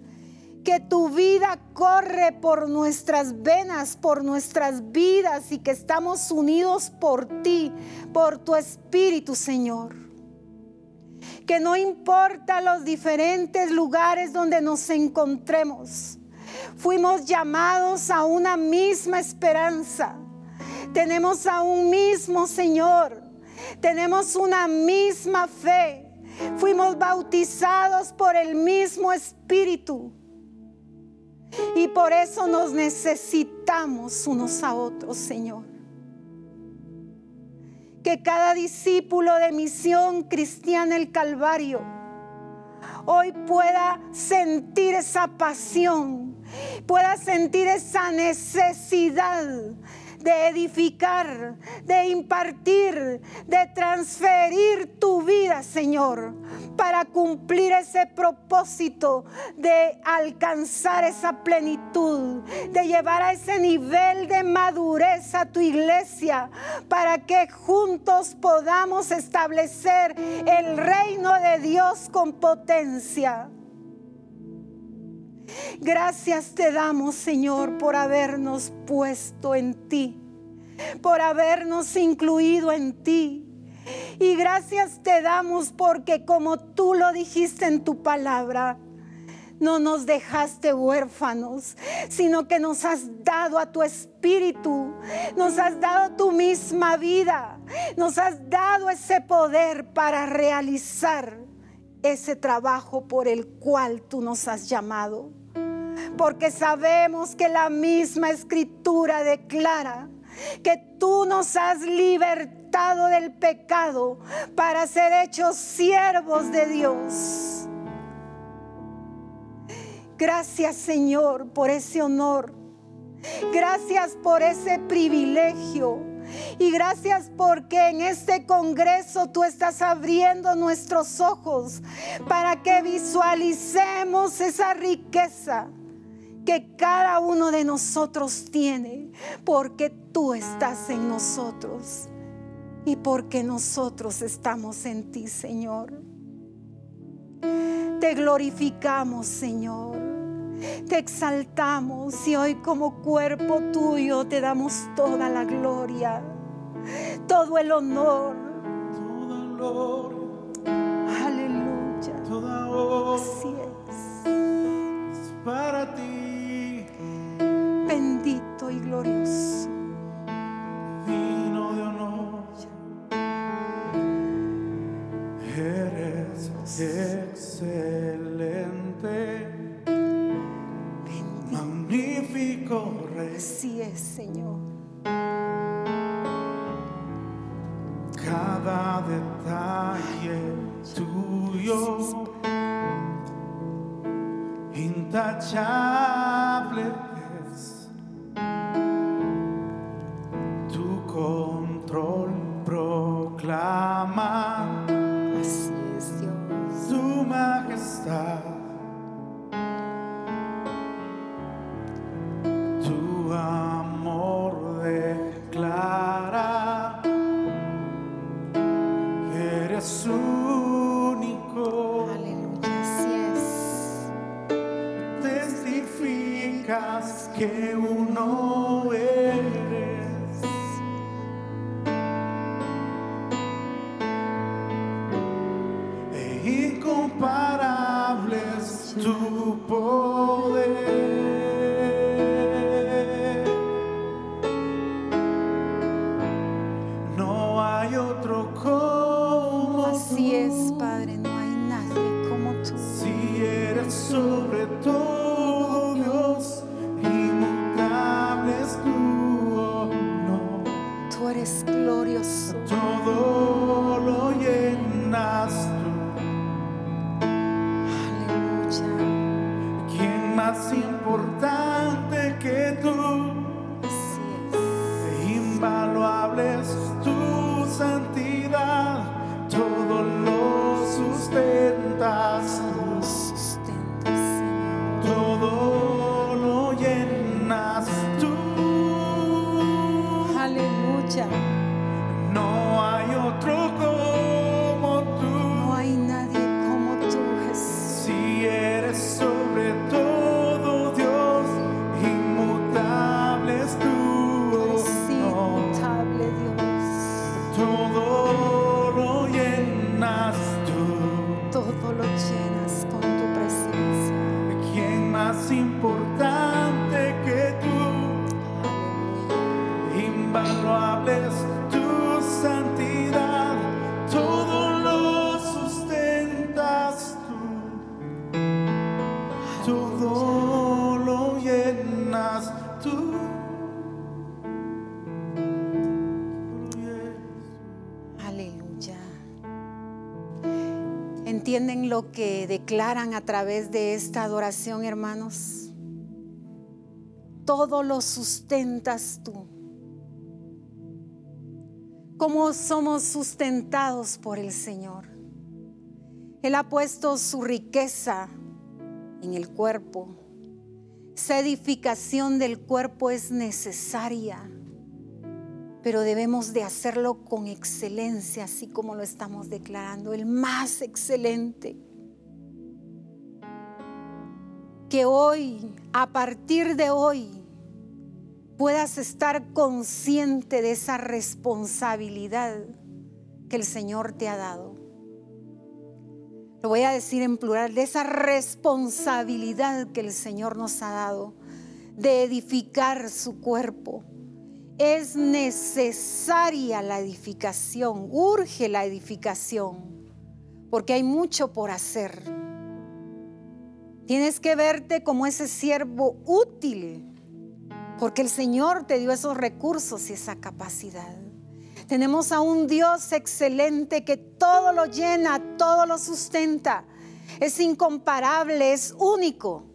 que tu vida corre por nuestras venas, por nuestras vidas y que estamos unidos por ti, por tu Espíritu, Señor. Que no importa los diferentes lugares donde nos encontremos, fuimos llamados a una misma esperanza. Tenemos a un mismo Señor. Tenemos una misma fe. Fuimos bautizados por el mismo Espíritu. Y por eso nos necesitamos unos a otros, Señor. Que cada discípulo de misión cristiana el Calvario hoy pueda sentir esa pasión, pueda sentir esa necesidad de edificar, de impartir, de transferir tu vida, Señor, para cumplir ese propósito de alcanzar esa plenitud, de llevar a ese nivel de madurez a tu iglesia, para que juntos podamos establecer el reino de Dios con potencia. Gracias te damos, Señor, por habernos puesto en ti, por habernos incluido en ti. Y gracias te damos porque como tú lo dijiste en tu palabra, no nos dejaste huérfanos, sino que nos has dado a tu espíritu, nos has dado tu misma vida, nos has dado ese poder para realizar ese trabajo por el cual tú nos has llamado porque sabemos que la misma escritura declara que tú nos has libertado del pecado para ser hechos siervos de Dios. Gracias Señor por ese honor. Gracias por ese privilegio. Y gracias porque en este Congreso tú estás abriendo nuestros ojos para que visualicemos esa riqueza que cada uno de nosotros tiene, porque tú estás en nosotros y porque nosotros estamos en ti, Señor. Te glorificamos, Señor. Te exaltamos y hoy como cuerpo tuyo te damos toda la gloria, todo el honor. Aleluya. Toda Así es. Para ti glorioso. Vino de honor. Eres excelente. Magnífico Rey. Así es, Señor. Cada detalle tuyo, intachable Así es, Dios. tu majestad. Tu amor declara, eres único, Aleluya, así es. testificas que tu poder. No hay otro como Así es, tú. Padre, no hay nadie como tú. Si eres sobre que declaran a través de esta adoración, hermanos? Todo lo sustentas tú. ¿Cómo somos sustentados por el Señor? Él ha puesto su riqueza en el cuerpo. Esa edificación del cuerpo es necesaria pero debemos de hacerlo con excelencia, así como lo estamos declarando, el más excelente. Que hoy, a partir de hoy, puedas estar consciente de esa responsabilidad que el Señor te ha dado. Lo voy a decir en plural, de esa responsabilidad que el Señor nos ha dado de edificar su cuerpo es necesaria la edificación, urge la edificación, porque hay mucho por hacer. Tienes que verte como ese siervo útil, porque el Señor te dio esos recursos y esa capacidad. Tenemos a un Dios excelente que todo lo llena, todo lo sustenta. Es incomparable, es único.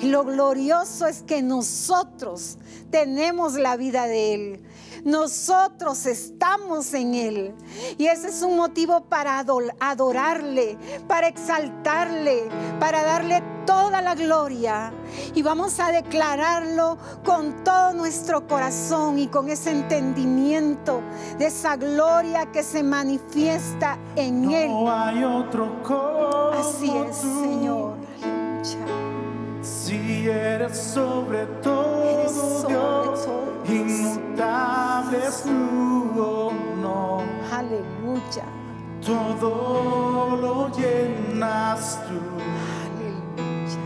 Y lo glorioso es que nosotros tenemos la vida de Él. Nosotros estamos en Él. Y ese es un motivo para ador- adorarle, para exaltarle, para darle toda la gloria. Y vamos a declararlo con todo nuestro corazón y con ese entendimiento de esa gloria que se manifiesta en Él. No hay otro como Así es, tú. Señor. Si eres sobre todo Eres sobre Dios, todo. Inmutable es tu honor. Aleluya. Todo lo llenas tú. Aleluya.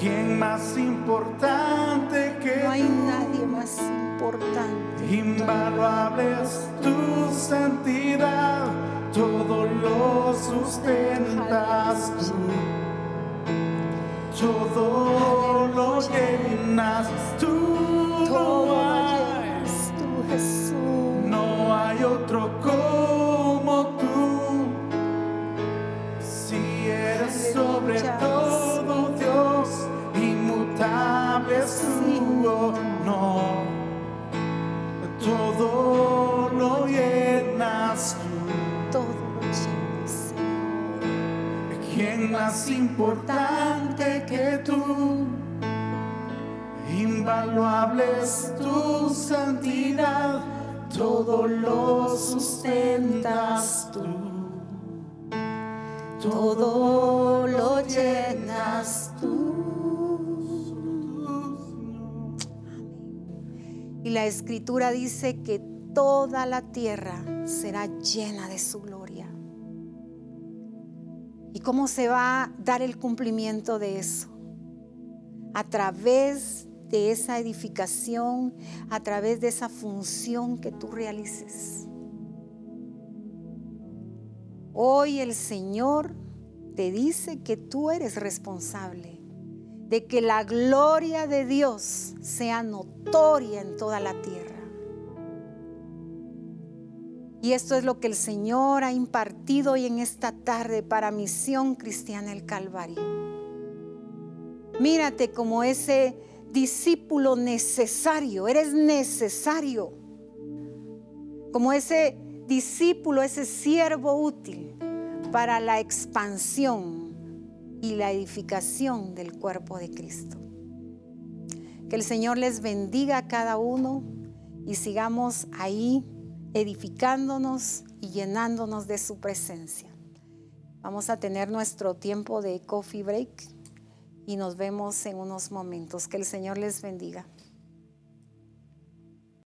¿Quién más importante que No hay tú? nadie más importante. Invaluable es tu santidad, todo lo sustentas tú todo lo llenas tú. Todo no hay, tú, Jesús. No hay otro como tú. Si eres sobre todo Dios, inmutable es tu honor. Todo lo llenas ¿Quién más importante que tú? Invaluable es tu santidad, todo lo sustentas tú. todo lo llenas tú. Y la escritura dice que toda la tierra será llena de su gloria. ¿Y cómo se va a dar el cumplimiento de eso? A través de esa edificación, a través de esa función que tú realices. Hoy el Señor te dice que tú eres responsable de que la gloria de Dios sea notoria en toda la tierra. Y esto es lo que el Señor ha impartido hoy en esta tarde para Misión Cristiana el Calvario. Mírate como ese discípulo necesario, eres necesario. Como ese discípulo, ese siervo útil para la expansión y la edificación del cuerpo de Cristo. Que el Señor les bendiga a cada uno y sigamos ahí edificándonos y llenándonos de su presencia. Vamos a tener nuestro tiempo de coffee break y nos vemos en unos momentos. Que el Señor les bendiga.